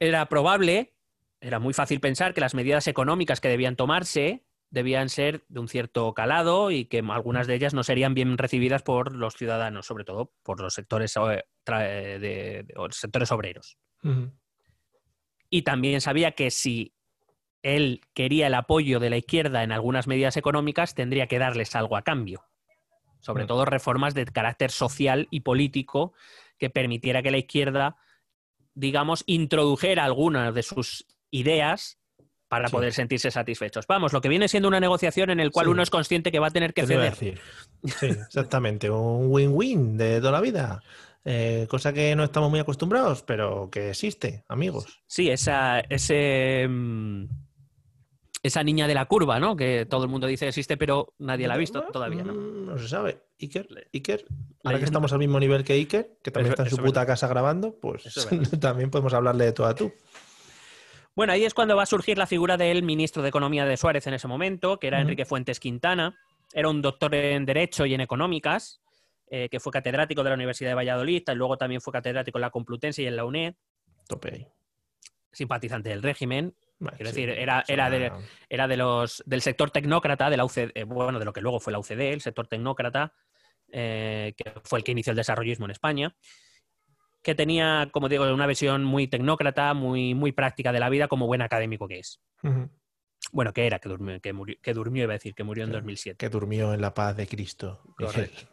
Era probable, era muy fácil pensar que las medidas económicas que debían tomarse debían ser de un cierto calado y que algunas de ellas no serían bien recibidas por los ciudadanos, sobre todo por los sectores, eh, eh, de- sectores obreros. Y también sabía que si él quería el apoyo de la izquierda en algunas medidas económicas, tendría que darles algo a cambio. Sobre Mm. todo reformas de carácter social y político que permitiera que la izquierda, digamos, introdujera algunas de sus ideas para Sí. poder sentirse satisfechos. Vamos, lo que viene siendo una negociación en el cual Sí. uno es consciente que va a tener que ¿Qué te iba a ceder. decir? Sí, exactamente. Un win-win de toda la vida. Eh, cosa que no estamos muy acostumbrados, pero que existe, amigos. Sí, esa, ese, mm, esa niña de la curva, ¿no? Que todo el mundo dice existe, pero nadie la ha visto todavía, ¿no? Mm, No se sabe. Iker, Iker, ahora que estamos al mismo nivel que Iker, que también Eso- está en su puta casa grabando, pues también podemos hablarle de tú a tú. Bueno, ahí es cuando va a surgir la figura del ministro de Economía de Suárez en ese momento, que era. Enrique Fuentes Quintana. Era un doctor en Derecho y en Económicas, eh, que fue catedrático de la Universidad de Valladolid, y luego también fue catedrático en la Complutense y en la UNED, Tope ahí. simpatizante del régimen. Quiero sí, decir, era- era de- Era de los, del sector tecnócrata, de la UCD, eh, bueno, de lo que luego fue la UCD, el sector tecnócrata, eh, que fue el que inició el desarrollismo en España, que tenía, como digo, una visión muy tecnócrata, muy, muy práctica de la vida, como buen académico que es. Ujú. Bueno, que era, que durmió, que murió, que durmió iba a decir, que murió en Claro, 2007. Que durmió en la paz de Cristo. Correcto.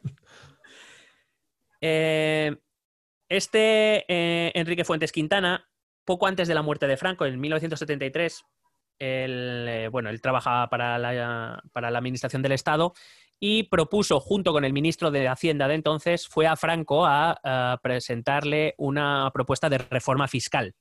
Eh, este eh, Enrique Fuentes Quintana, poco antes de la muerte de Franco, en 1973, él, eh, bueno, él trabajaba para la, para la Administración del Estado y propuso, junto con el ministro de Hacienda de entonces, fue a Franco a, a presentarle una propuesta de reforma fiscal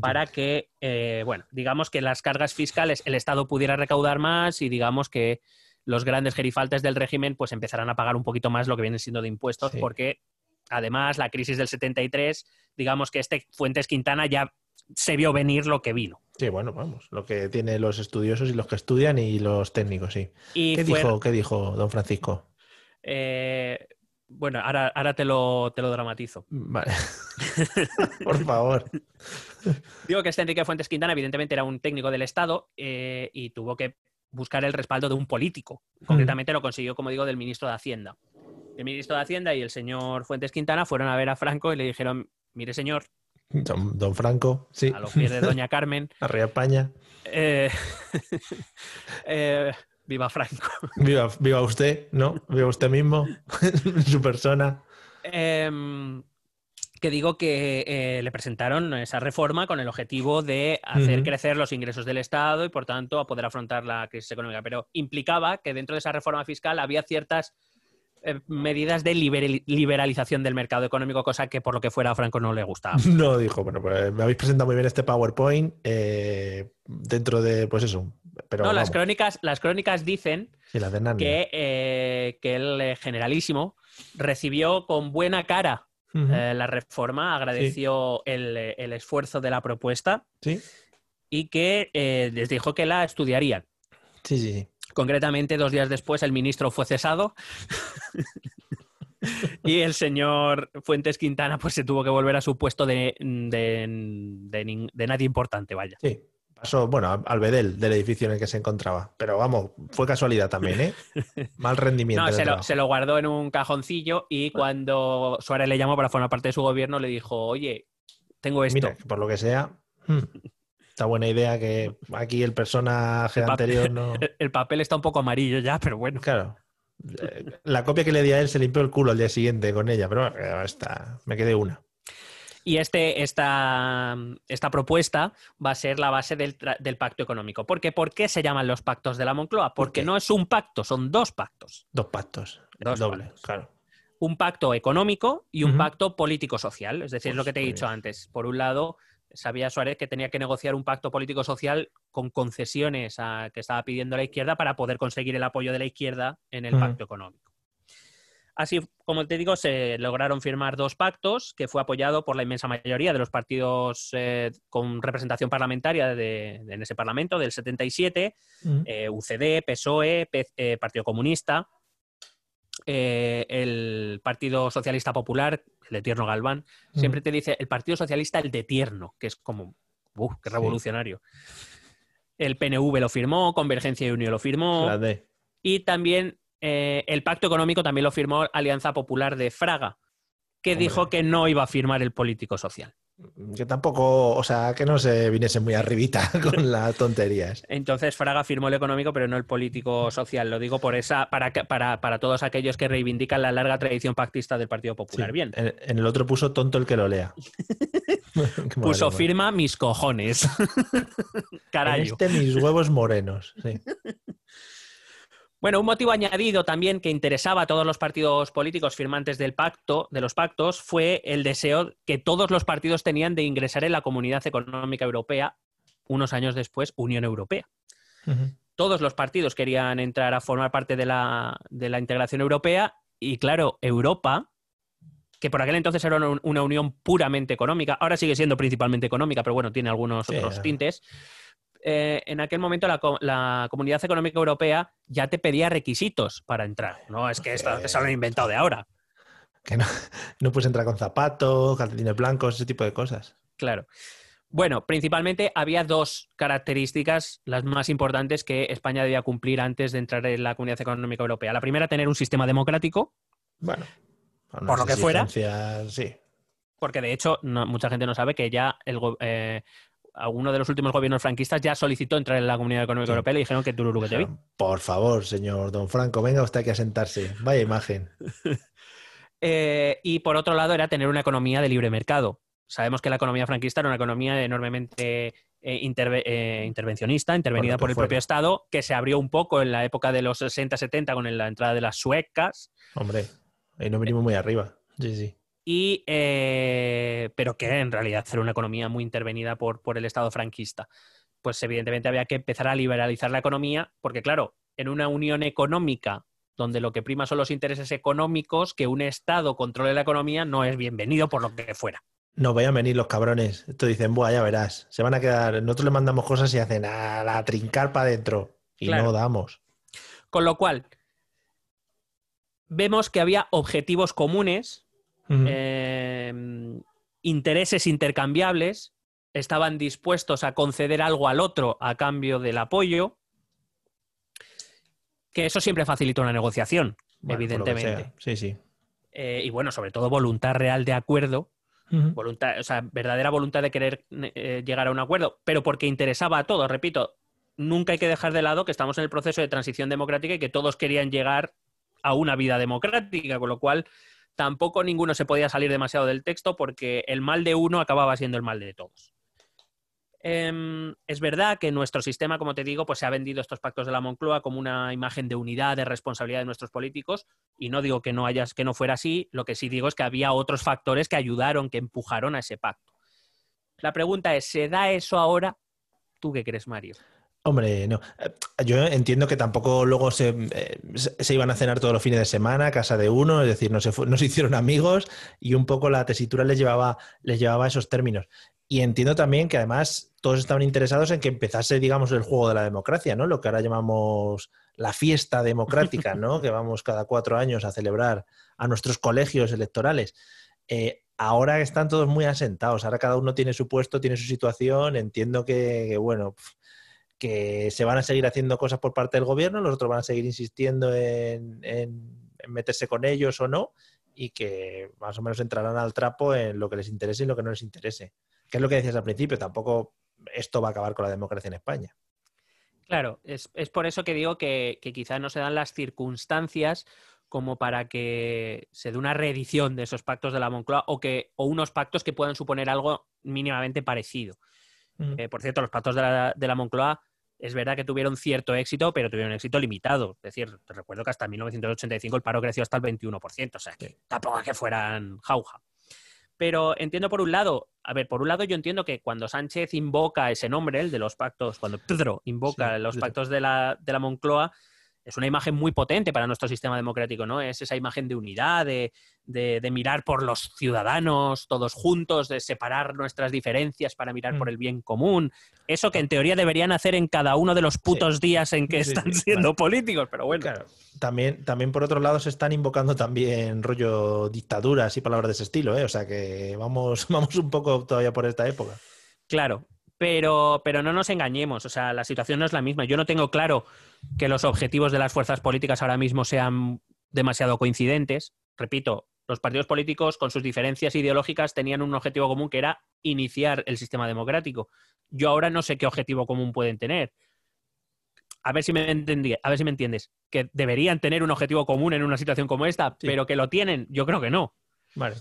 para que, eh, bueno, digamos que las cargas fiscales el Estado pudiera recaudar más y digamos que los grandes gerifaltes del régimen pues empezarán a pagar un poquito más lo que vienen siendo de impuestos Sí. porque además la crisis del 73, digamos que este Fuentes Quintana ya se vio venir lo que vino. Sí, bueno, vamos. Lo que tienen los estudiosos y los que estudian y los técnicos, sí. Y ¿Qué fue- dijo, ¿Qué dijo don Francisco? eh, bueno, ahora, ahora te, lo, te lo dramatizo. Vale. Por favor. Digo que este Enrique Fuentes Quintana evidentemente era un técnico del Estado eh, y tuvo que buscar el respaldo de un político. Concretamente lo consiguió, como digo, del ministro de Hacienda. El ministro de Hacienda y el señor Fuentes Quintana fueron a ver a Franco y le dijeron, mire señor, Don, don Franco, sí. a los pies de doña Carmen, Arriba España. eh, eh, viva Franco. Viva, viva usted, ¿no? Viva usted mismo, su persona. Em, que digo que eh, le presentaron esa reforma con el objetivo de hacer crecer los ingresos del Estado y, por tanto, a poder afrontar la crisis económica. Pero implicaba que dentro de esa reforma fiscal había ciertas eh, medidas de liberali- liberalización del mercado económico, cosa que por lo que fuera a Franco no le gustaba. No dijo, bueno, pues me habéis presentado muy bien este PowerPoint eh, dentro de, pues eso. Pero no, las crónicas, las crónicas dicen sí, las que, eh, que el eh, generalísimo recibió con buena cara eh, la reforma, agradeció el, eh, el esfuerzo de la propuesta Sí, y que eh, les dijo que la estudiarían. sí, sí. sí. Concretamente, dos días después, el ministro fue cesado y el señor Fuentes Quintana pues, se tuvo que volver a su puesto de, de- de nadie importante, vaya. Sí, pasó, bueno, al bedel del edificio en el que se encontraba. Pero vamos, fue casualidad también, ¿eh? Mal rendimiento. No, se lo, trabajo. se lo guardó en un cajoncillo y cuando Suárez le llamó para formar parte de su gobierno, le dijo, oye, tengo esto. Mira, por lo que sea, hmm, buena idea que aquí el personaje El anterior no. El, el papel está un poco amarillo ya, pero bueno. Claro. La copia que le di a él se limpió el culo al día siguiente con ella, pero bueno, está, me quedé una. Y este, esta, esta propuesta va a ser la base del, del pacto económico. ¿Por qué? ¿Por qué se llaman los pactos de la Moncloa? ¿Por Porque no es un pacto, son dos pactos. Dos pactos. Dos doble, pactos. claro. Un pacto económico y un pacto político-social. Es decir, Pues, lo que te he dicho bien. antes. Por un lado, sabía Suárez que tenía que negociar un pacto político-social con concesiones a- que estaba pidiendo la izquierda para poder conseguir el apoyo de la izquierda en el pacto económico. Así, como te digo, se lograron firmar dos pactos que fue apoyado por la inmensa mayoría de los partidos eh, con representación parlamentaria de- de- en ese Parlamento del 77, Mm. eh, UCD, PSOE, P- eh, Partido Comunista, eh, el Partido Socialista Popular, el de Tierno Galván. Siempre te dice el Partido Socialista, el de Tierno, que es como, ¡uf, qué Sí. revolucionario! El PNV lo firmó, Convergencia y Unión lo firmó. La. Y también eh, el pacto económico también lo firmó Alianza Popular de Fraga, que Hombre. dijo que no iba a firmar el político social. Que tampoco, o sea, que no se viniese muy arribita con las tonterías. Entonces Fraga firmó el económico, pero no el político social. Lo digo por esa, para, que- para, para todos aquellos que reivindican la larga tradición pactista del Partido Popular. Sí. Bien. En, en el otro puso tonto el que lo lea. Puso madre, firma mis cojones. En Carayo. este mis huevos morenos. Sí. Bueno, un motivo añadido también que interesaba a todos los partidos políticos firmantes del pacto, de los pactos, fue el deseo que todos los partidos tenían de ingresar en la Comunidad Económica Europea, unos años después, Unión Europea. Todos los partidos querían entrar a formar parte de la, de la integración europea y, claro, Europa que por aquel entonces era una, unión puramente económica, ahora sigue siendo principalmente económica, pero bueno, tiene algunos Sí, otros tintes. Eh, en aquel momento la, co- la Comunidad Económica Europea ya te pedía requisitos para entrar. No es que esto se lo han inventado de ahora. Que no, no puedes entrar con zapatos, calcetines blancos, ese tipo de cosas. Claro. Bueno, principalmente había dos características, las más importantes, que España debía cumplir antes de entrar en la Comunidad Económica Europea. La primera, tener un sistema democrático, Bueno, Por lo que fuera. Sí. porque de hecho no- mucha gente no sabe que ya el, eh, alguno de los últimos gobiernos franquistas ya solicitó entrar en la Comunidad Económica Sí. Europea y le dijeron que tururú que te vi. Por favor, señor Don Franco, venga usted aquí a sentarse. Vaya imagen. Eh, y por otro lado era tener una economía de libre mercado. Sabemos que la economía franquista era una economía enormemente eh, interve- eh, intervencionista, intervenida Por el fuera. propio Estado, que se abrió un poco en la época de los 60-70 con la entrada de las suecas, Hombre, ahí no venimos muy arriba. Sí, sí. Y, eh, pero que en realidad era una economía muy intervenida por, por el Estado franquista. Pues evidentemente había que empezar a liberalizar la economía, porque claro, en una unión económica donde lo que prima son los intereses económicos, que un Estado controle la economía no es bienvenido por lo que fuera. No vayan a venir los cabrones. Esto dicen, buah, ya verás. Se van a quedar. Nosotros les mandamos cosas y hacen a la trincar para adentro. Y Claro. no damos. Con lo cual, vemos que había objetivos comunes, Eh, intereses intercambiables, estaban dispuestos a conceder algo al otro a cambio del apoyo, que eso siempre facilita una negociación, Bueno, evidentemente. Sí, sí. Eh, y bueno, sobre todo voluntad real de acuerdo, voluntad, o sea, verdadera voluntad de querer eh, llegar a un acuerdo, pero porque interesaba a todos, repito, nunca hay que dejar de lado que estamos en el proceso de transición democrática y que todos querían llegar a una vida democrática, con lo cual tampoco ninguno se podía salir demasiado del texto porque el mal de uno acababa siendo el mal de todos. Em, es verdad que nuestro sistema, como te digo, pues se ha vendido estos pactos de la Moncloa como una imagen de unidad, de responsabilidad de nuestros políticos, y no digo que no hayas, que no fuera así, lo que sí digo es que había otros factores que ayudaron, que empujaron a ese pacto. La pregunta es, ¿se da eso ahora? ¿Tú qué crees, Mario? Hombre, no. Eh, Yo entiendo que tampoco luego se, eh, se iban a cenar todos los fines de semana a casa de uno, es decir, no se, no se hicieron amigos y un poco la tesitura les llevaba, les llevaba a esos términos. Y entiendo también que además todos estaban interesados en que empezase, digamos, el juego de la democracia, ¿no? Lo que ahora llamamos la fiesta democrática, ¿no? Que vamos cada cuatro años a celebrar a nuestros colegios electorales. Eh, ahora están todos muy asentados, ahora cada uno tiene su puesto, tiene su situación, entiendo que, que, bueno, pf, que se van a seguir haciendo cosas por parte del gobierno, los otros van a seguir insistiendo en, en- en meterse con ellos o no, y que más o menos entrarán al trapo en lo que les interese y lo que no les interese. Que es lo que decías al principio, tampoco esto va a acabar con la democracia en España. Claro, es, es por eso que digo que, que quizá no se dan las circunstancias como para que se dé una reedición de esos pactos de la Moncloa o, que, o unos pactos que puedan suponer algo mínimamente parecido. Eh, por cierto, los pactos de la, de la Moncloa es verdad que tuvieron cierto éxito, pero tuvieron éxito limitado. Es decir, te recuerdo que hasta 1985 el paro creció hasta el 21%, o sea, que tampoco es que fueran jauja. Pero entiendo por un lado, a ver, por un lado yo entiendo que cuando Sánchez invoca ese nombre, el de los pactos, cuando Pedro invoca Sí, los Pedro. pactos de la, de la Moncloa, es una imagen muy potente para nuestro sistema democrático, ¿no? Es esa imagen de unidad, de, de- de mirar por los ciudadanos todos juntos, de separar nuestras diferencias para mirar Mm. por el bien común. Eso que en teoría deberían hacer en cada uno de los putos días en que Sí, están sí, siendo políticos, pero bueno. Claro. También, también por otro lado se están invocando también rollo dictaduras y palabras de ese estilo, ¿eh? O sea que vamos, vamos un poco todavía por esta época. Claro, pero, pero no nos engañemos, o sea, la situación no es la misma. Yo no tengo claro que los objetivos de las fuerzas políticas ahora mismo sean demasiado coincidentes. Repito, los partidos políticos con sus diferencias ideológicas tenían un objetivo común que era iniciar el sistema democrático. Yo ahora no sé qué objetivo común pueden tener. A ver si me entendí, a ver si me entiendes. Que deberían tener un objetivo común en una situación como esta, Sí. pero que lo tienen, yo creo que no. Vale.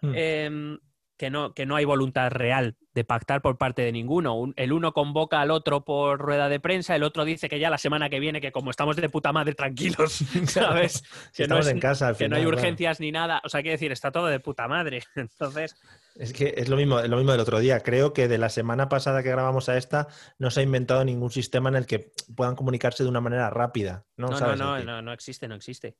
Mm. Em, que, no, que no hay voluntad real de pactar por parte de ninguno. Un- el uno convoca al otro por rueda de prensa, el otro dice que ya la semana que viene, que como estamos de puta madre tranquilos, ¿sabes? Si que no estamos es- en casa al que no final, hay claro. urgencias ni nada. O sea, quiero decir, está todo de puta madre. Entonces, Es que es lo mismo, es lo mismo del otro día. Creo que de la semana pasada que grabamos a esta no se ha inventado ningún sistema en el que puedan comunicarse de una manera rápida. No, no, no, ¿Sabes? no, no, no existe, no existe.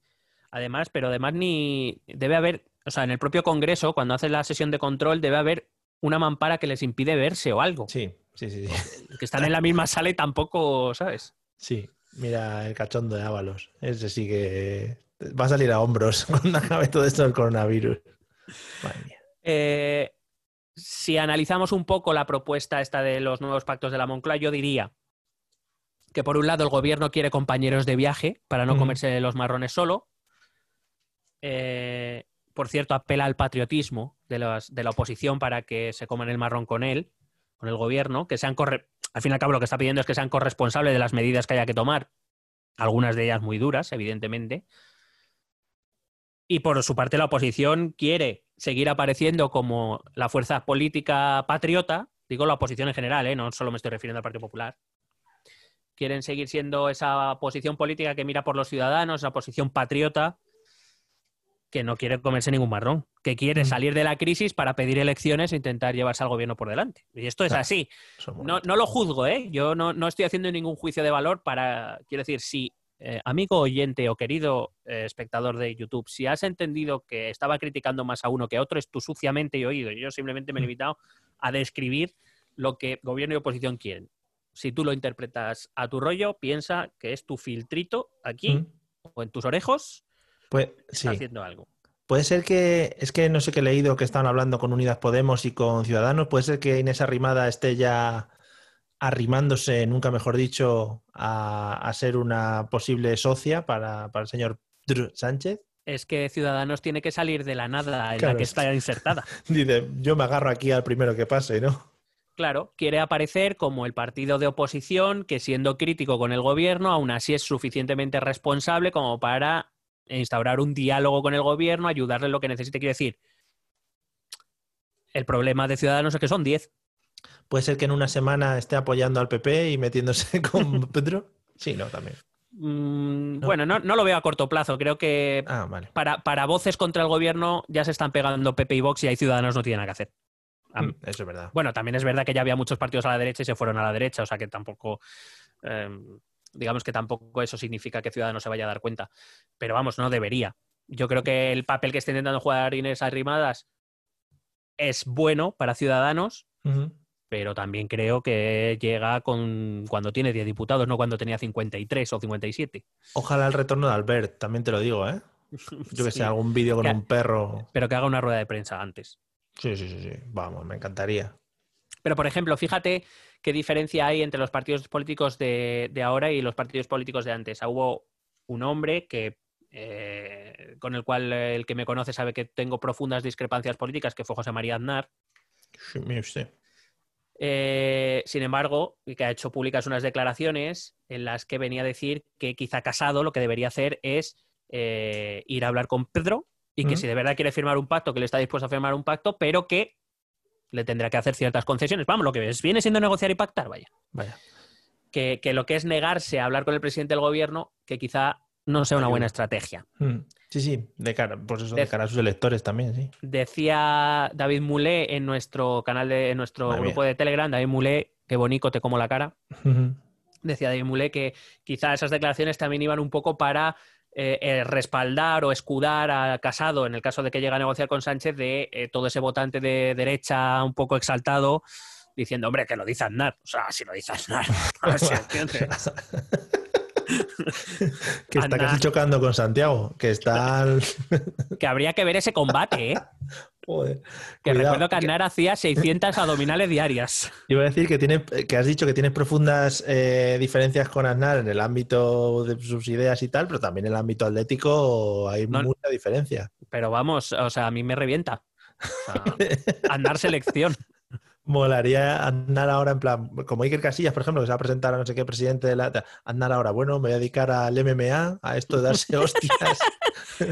Además, pero además ni debe haber, o sea, en el propio Congreso, cuando hace la sesión de control, debe haber una mampara que les impide verse o algo. Sí, sí, sí. sí. Que están en la misma sala y tampoco, ¿sabes? Sí, mira el cachondo de Ábalos. Ese sí que va a salir a hombros cuando acabe todo esto del coronavirus. Madre mía. Eh, si analizamos un poco la propuesta esta de los nuevos pactos de la Moncloa, yo diría que por un lado el gobierno quiere compañeros de viaje para no comerse los marrones solo. Eh, por cierto, apela al patriotismo de, de la oposición para que se coman el marrón con él, con el gobierno, que sean corre- al fin y al cabo lo que está pidiendo es que sean corresponsables de las medidas que haya que tomar, algunas de ellas muy duras, evidentemente. Y por su parte la oposición quiere seguir apareciendo como la fuerza política patriota, digo la oposición en general, ¿eh? no solo me estoy refiriendo al Partido Popular. Quieren seguir siendo esa posición política que mira por los ciudadanos, esa posición patriota que no quiere comerse ningún marrón, que quiere Mm. salir de la crisis para pedir elecciones e intentar llevarse al gobierno por delante. Y esto es Claro. así. No, no lo juzgo, ¿eh? Yo no, no estoy haciendo ningún juicio de valor para. Quiero decir, si, eh, amigo oyente o querido eh, espectador de YouTube, si has entendido que estaba criticando más a uno que a otro, es tú suciamente y oído. Yo simplemente me he Mm. limitado a describir lo que gobierno y oposición quieren. Si tú lo interpretas a tu rollo, piensa que es tu filtrito aquí Mm. o en tus orejos, Pues sí. haciendo algo. Puede ser que, es que no sé qué he leído que estaban hablando con Unidas Podemos y con Ciudadanos, puede ser que Inés Arrimada esté ya arrimándose, nunca mejor dicho, a, a ser una posible socia para, para el señor Dr. Sánchez. Es que Ciudadanos tiene que salir de la nada en Claro, la que es está insertada. Dice, yo me agarro aquí al primero que pase, ¿no? Claro, quiere aparecer como el partido de oposición que siendo crítico con el gobierno, aún así es suficientemente responsable como para instaurar un diálogo con el gobierno, ayudarle en lo que necesite. Quiero decir, el problema de Ciudadanos es que son 10. Puede ser que en una semana esté apoyando al PP y metiéndose con Pedro. Sí, no, también. Mm, No. Bueno, no, no lo veo a corto plazo. Creo que Ah, vale. para, para voces contra el gobierno ya se están pegando PP y Vox y hay Ciudadanos no tienen nada que hacer. Mm, Eso es verdad. Bueno, también es verdad que ya había muchos partidos a la derecha y se fueron a la derecha, o sea que tampoco, eh, digamos que tampoco eso significa que Ciudadanos se vaya a dar cuenta. Pero vamos, no debería. Yo creo que el papel que está intentando jugar Inés Arrimadas es bueno para Ciudadanos, pero también creo que llega con cuando tiene 10 diputados, no cuando tenía 53 o 57. Ojalá el retorno de Albert, también te lo digo, ¿eh? Yo que Sí, sé, algún vídeo con Que- un perro. Pero que haga una rueda de prensa antes. Sí, sí, sí, sí. Vamos, me encantaría. Pero, por ejemplo, fíjate qué diferencia hay entre los partidos políticos de, de ahora y los partidos políticos de antes. Ah, Hubo un hombre que, eh, con el cual eh, el que me conoce sabe que tengo profundas discrepancias políticas, que fue José María Aznar. Sí, mire usted. Eh, sin embargo, que ha hecho públicas unas declaraciones en las que venía a decir que quizá Casado lo que debería hacer es eh, ir a hablar con Pedro y que Ujú. si de verdad quiere firmar un pacto, que le está dispuesto a firmar un pacto, pero que le tendrá que hacer ciertas concesiones. Vamos, lo que es- viene siendo negociar y pactar, vaya. Vaya. Que, que lo que es negarse a hablar con el presidente del gobierno, que quizá no sea una buena estrategia. Mm, Sí, sí, de cara, pues eso, de De- cara a sus electores también, sí. Decía David Mulé en nuestro canal de en nuestro Madre grupo de Telegram, David Mulé, qué bonito, te como la cara. Decía David Mulé que quizá esas declaraciones también iban un poco para eh, eh, respaldar o escudar a Casado en el caso de que llegue a negociar con Sánchez de eh, todo ese votante de derecha un poco exaltado diciendo, hombre, que lo dice Aznar. O sea, si lo dice Aznar. a ver si entiendes. que está Anda. casi chocando con Santiago, que está... al- que habría que ver ese combate, ¿eh? Joder. Que Cuidado, recuerdo que Aznar hacía 600 abdominales diarias. Iba a decir que, tiene, que has dicho que tienes profundas eh, diferencias con Aznar en el ámbito de sus ideas y tal, pero también en el ámbito atlético hay No. mucha diferencia. Pero vamos, o sea, a mí me revienta. O sea, Aznar selección. Molaría Aznar ahora en plan, como Iker Casillas, por ejemplo, que se va a presentar a no sé qué presidente de la... Aznar ahora, bueno, me voy a dedicar al MMA, a esto de darse hostias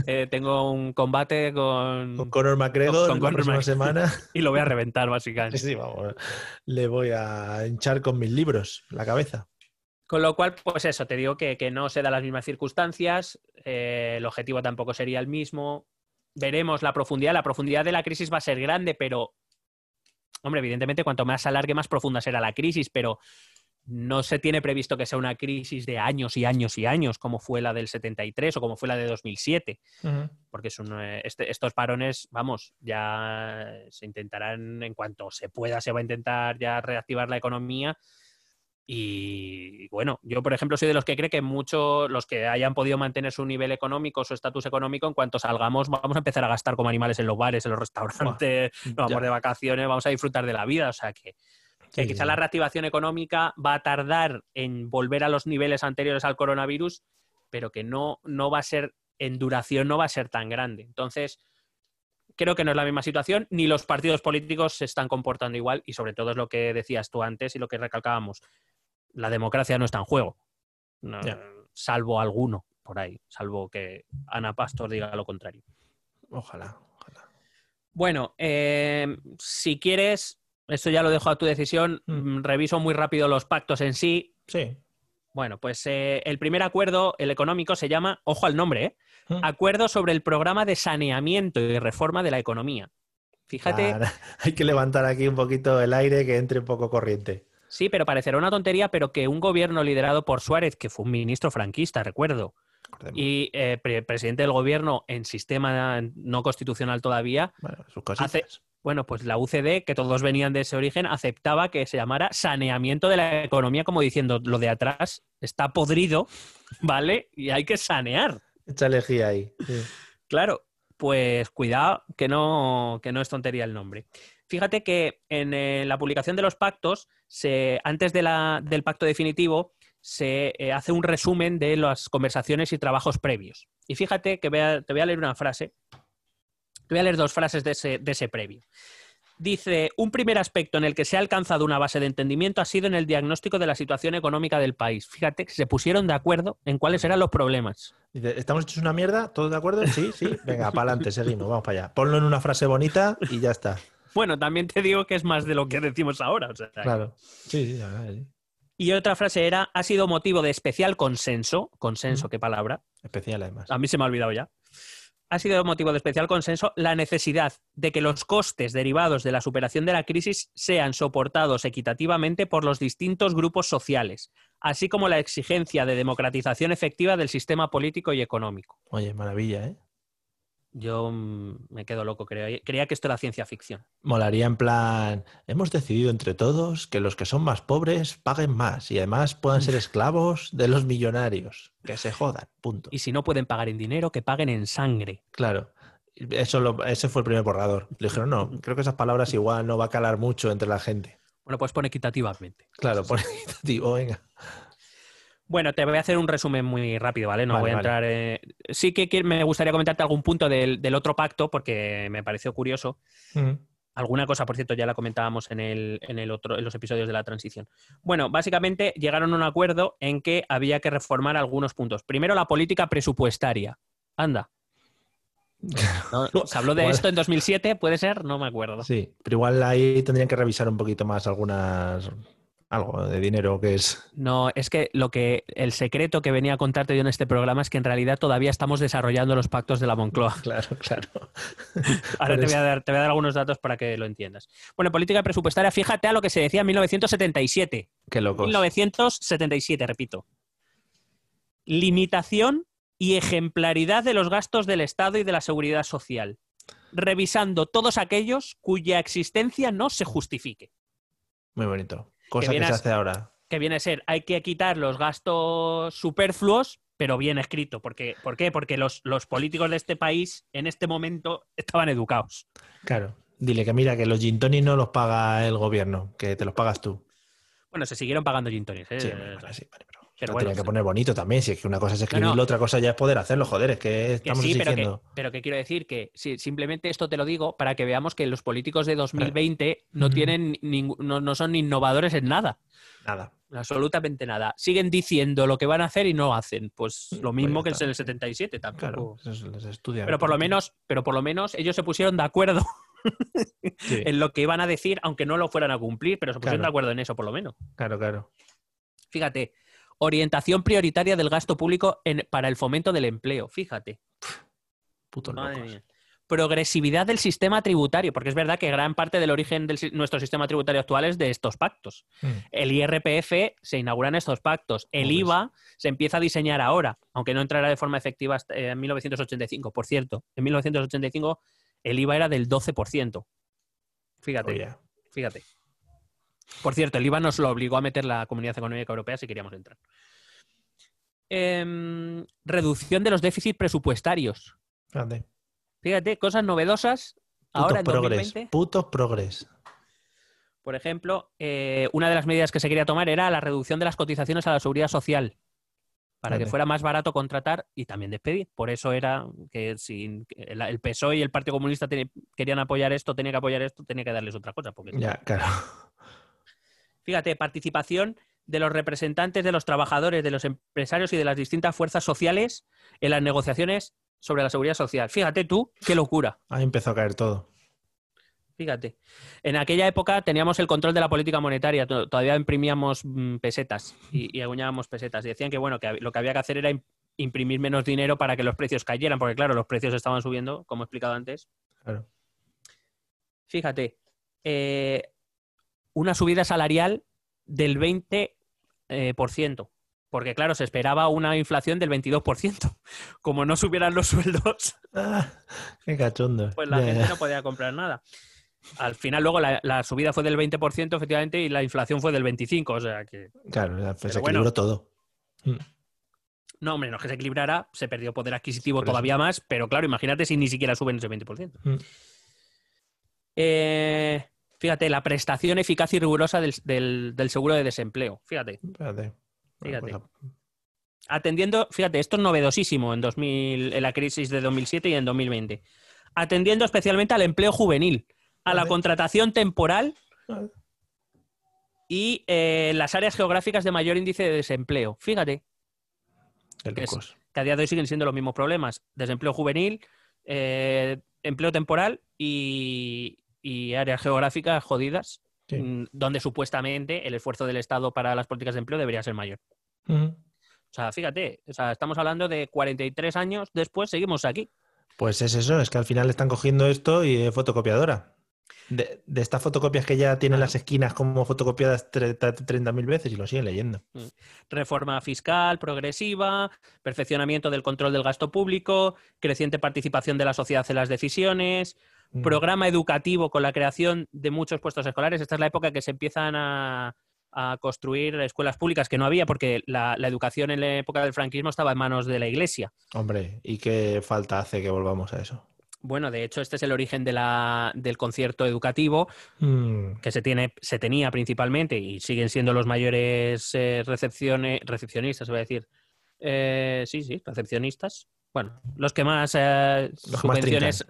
Eh, tengo un combate con... con Conor McGregor Con la Conor próxima semana. y lo voy a reventar, básicamente. Sí, sí, vamos, le voy a hinchar con mis libros la cabeza. Con lo cual, pues eso, te digo que, que no se dan las mismas circunstancias, eh, el objetivo tampoco sería el mismo. Veremos la profundidad. La profundidad de la crisis va a ser grande, pero, hombre, evidentemente, cuanto más se alargue, más profunda será la crisis, pero no se tiene previsto que sea una crisis de años y años y años, como fue la del 73 o como fue la de 2007, porque es un, eh, este- estos parones, vamos, ya se intentarán, en cuanto se pueda, se va a intentar ya reactivar la economía. Y bueno, yo por ejemplo soy de los que cree que muchos, los que hayan podido mantener su nivel económico, su estatus económico, en cuanto salgamos, vamos a empezar a gastar como animales en los bares, en los restaurantes, nos vamos de vacaciones, vamos a disfrutar de la vida. O sea que, que Sí, quizá la reactivación económica va a tardar en volver a los niveles anteriores al coronavirus, pero que no, no va a ser, en duración no va a ser tan grande. Entonces, creo que no es la misma situación, ni los partidos políticos se están comportando igual, y sobre todo es lo que decías tú antes y lo que recalcábamos. La democracia no está en juego, no- salvo alguno por ahí, salvo que Ana Pastor diga lo contrario. Ojalá, ojalá. Bueno, eh, si quieres, esto ya lo dejo a tu decisión, Mm. mm, reviso muy rápido los pactos en sí. Sí. Bueno, pues eh, el primer acuerdo, el económico, se llama, ojo al nombre, ¿eh? Mm. Acuerdo sobre el programa de saneamiento y reforma de la economía. Fíjate, Claro, Hay que levantar aquí un poquito el aire que entre un poco corriente. Sí, pero parecerá una tontería, pero que un gobierno liderado por Suárez, que fue un ministro franquista, recuerdo, y eh, pre- presidente del gobierno en sistema no constitucional todavía, Bueno, sus hace- Bueno, pues la UCD, que todos venían de ese origen, aceptaba que se llamara saneamiento de la economía, como diciendo, lo de atrás está podrido, ¿vale? Y hay que sanear. Echa lejía ahí. sí. Claro, pues cuidado, que no, que no es tontería el nombre. Fíjate que en eh, la publicación de los pactos, se, antes del pacto definitivo, se eh, hace un resumen de las conversaciones y trabajos previos. Y fíjate que te voy a leer una frase. Te voy a leer dos frases de ese, de ese previo. Dice, un primer aspecto en el que se ha alcanzado una base de entendimiento ha sido en el diagnóstico de la situación económica del país. Fíjate se pusieron de acuerdo en cuáles eran los problemas. Dice, ¿estamos hechos una mierda? ¿Todos de acuerdo? Sí, sí. Venga, para adelante, seguimos, vamos para allá. Ponlo en una frase bonita y ya está. Bueno, también te digo que es más de lo que decimos ahora. o sea, Claro. Sí, sí, la verdad sí. Y otra frase era, ha sido motivo de especial consenso, consenso, qué palabra, Especial además. a mí se me ha olvidado ya, ha sido motivo de especial consenso la necesidad de que los costes derivados de la superación de la crisis sean soportados equitativamente por los distintos grupos sociales, así como la exigencia de democratización efectiva del sistema político y económico. Oye, maravilla, ¿eh? Yo mm, me quedo loco, creo. creía que esto era ciencia ficción. Molaría en plan, hemos decidido entre todos que los que son más pobres paguen más y además puedan ser esclavos de los millonarios. Que se jodan, punto. Y si no pueden pagar en dinero, que paguen en sangre. Claro. Eso lo- ese fue el primer borrador. Le dijeron, no, creo que esas palabras igual no va a calar mucho entre la gente. Bueno, pues pone equitativamente. Claro, por equitativo, venga. Bueno, te voy a hacer un resumen muy rápido, ¿vale? No Vale, voy a vale. entrar. eh, Sí que me gustaría comentarte algún punto del, del otro pacto, porque me pareció curioso. Mm. Alguna cosa, por cierto, ya la comentábamos en, el, en, el otro, en los episodios de la transición. Bueno, básicamente llegaron a un acuerdo en que había que reformar algunos puntos. Primero, la política presupuestaria. Anda. ¿No? ¿Se habló de Igual- esto en 2007? ¿Puede ser? No me acuerdo. Sí, pero igual ahí tendrían que revisar un poquito más algunas. Algo de dinero que es. No, es que lo que el secreto que venía a contarte yo en este programa es que en realidad todavía estamos desarrollando los pactos de la Moncloa. Claro, claro. Ahora te voy, a dar, te voy a dar algunos datos para que lo entiendas. Bueno, política presupuestaria, fíjate a lo que se decía en 1977. Qué locos. 1977, repito. Limitación y ejemplaridad de los gastos del Estado y de la seguridad social, revisando todos aquellos cuya existencia no se justifique. Muy bonito. Cosa que, viene se a- hace ahora. Que viene a ser, hay que quitar los gastos superfluos, pero bien escrito. Porque, ¿Por qué? Porque los, los políticos de este país en este momento estaban educados. Claro. Dile que mira, que los gin no los paga el gobierno, que te los pagas tú. Bueno, se siguieron pagando gin tonics, ¿eh? Sí, vale, sí, vale, pero, Pero lo bueno, tenía que poner bonito también. Si es que una cosa es escribirlo, No, no. otra cosa ya es poder hacerlo. Joder, es que Que estamos sí, pero que, exigiendo. pero que quiero decir que sí, simplemente esto te lo digo para que veamos que los políticos de 2020 no tienen ningú- no, no son innovadores en nada, Nada. absolutamente nada. Siguen diciendo lo que van a hacer y no hacen. Pues lo Pues mismo que en el 77 Claro, tampoco. eso se les estudia. Pero por lo menos, pero por lo menos ellos se pusieron de acuerdo Sí, en lo que iban a decir, aunque no lo fueran a cumplir, pero se pusieron Claro. de acuerdo en eso, por lo menos. claro, claro. Fíjate, orientación prioritaria del gasto público en- para el fomento del empleo. Fíjate. Putos Madre locos. mía. progresividad del sistema tributario, porque es verdad que gran parte del origen de nuestro sistema tributario actual es de estos pactos. Mm. El IRPF se inaugura en estos pactos. El Hombre, IVA se empieza a diseñar ahora, aunque no entrará de forma efectiva hasta, eh, en 1985. Por cierto, en 1985 el IVA era del 12%. Fíjate, Oye, fíjate. Por cierto, el IVA nos lo obligó a meter la Comunidad Económica Europea si queríamos entrar. Em, reducción de los déficits presupuestarios. fíjate. Fíjate, cosas novedosas. Putos Ahora en progres. 2020, Putos progres. por ejemplo, eh, una de las medidas que se quería tomar era la reducción de las cotizaciones a la seguridad social para que fuera más barato contratar y también despedir. Por eso era que si el, PSOE y el Partido Comunista querían apoyar esto, tenía que apoyar esto, tenía que darles otra cosa. Porque Ya, claro. Fíjate, participación de los representantes de los trabajadores, de los empresarios y de las distintas fuerzas sociales en las negociaciones sobre la seguridad social. Fíjate tú, qué locura. Ahí empezó a caer todo. Fíjate. En aquella época teníamos el control de la política monetaria, to- todavía imprimíamos mm, pesetas y, y acuñábamos pesetas. Y decían que bueno, que lo que había que hacer era im- imprimir menos dinero para que los precios cayeran, porque claro, los precios estaban subiendo, como he explicado antes. Claro. Fíjate, eh, una subida salarial del 20%, eh, por ciento, porque claro, se esperaba una inflación del 22%. Como no subieran los sueldos, Ah, qué cachondo. pues la gente no podía comprar nada. Al final luego la, la subida fue del 20% efectivamente y la inflación fue del 25%, o sea que... Claro, pues se bueno. equilibró todo. Mm. No, hombre, no es que se equilibrara, se perdió poder adquisitivo Por eso. todavía más, pero claro, imagínate si ni siquiera suben ese 20%. Mm. Eh, fíjate, la prestación eficaz y rigurosa del, del- del seguro de desempleo. Fíjate. Bueno, Fíjate. pues, atendiendo, fíjate, esto es novedosísimo en, 2000, en la crisis de 2007 y en 2020. Atendiendo especialmente al empleo juvenil, a la contratación temporal Vale. y eh, las áreas geográficas de mayor índice de desempleo. Fíjate, es- que a día de hoy siguen siendo los mismos problemas. Desempleo juvenil, eh, empleo temporal y, y áreas geográficas jodidas, Sí. mm, donde supuestamente el esfuerzo del Estado para las políticas de empleo debería ser mayor. Mm. O sea, fíjate, o sea, estamos hablando de 43 años después, seguimos aquí. Pues es eso, es que al final están cogiendo esto y fotocopiadora. De, de estas fotocopias que ya tienen las esquinas como fotocopiadas 30.000 veces y lo siguen leyendo. Reforma fiscal progresiva, perfeccionamiento del control del gasto público, creciente participación de la sociedad en las decisiones, Mm. programa educativo con la creación de muchos puestos escolares. Esta es la época que se empiezan a, a construir escuelas públicas que no había porque la, la educación en la época del franquismo estaba en manos de la iglesia. Hombre, ¿y qué falta hace que volvamos a eso? Bueno, de hecho, este es el origen de la- del concierto educativo Mm. que se, tiene, se tenía principalmente y siguen siendo los mayores eh, recepcione- recepcionistas, voy a decir. Eh, sí, sí, recepcionistas. Bueno, los que más eh, Los que más subvenciones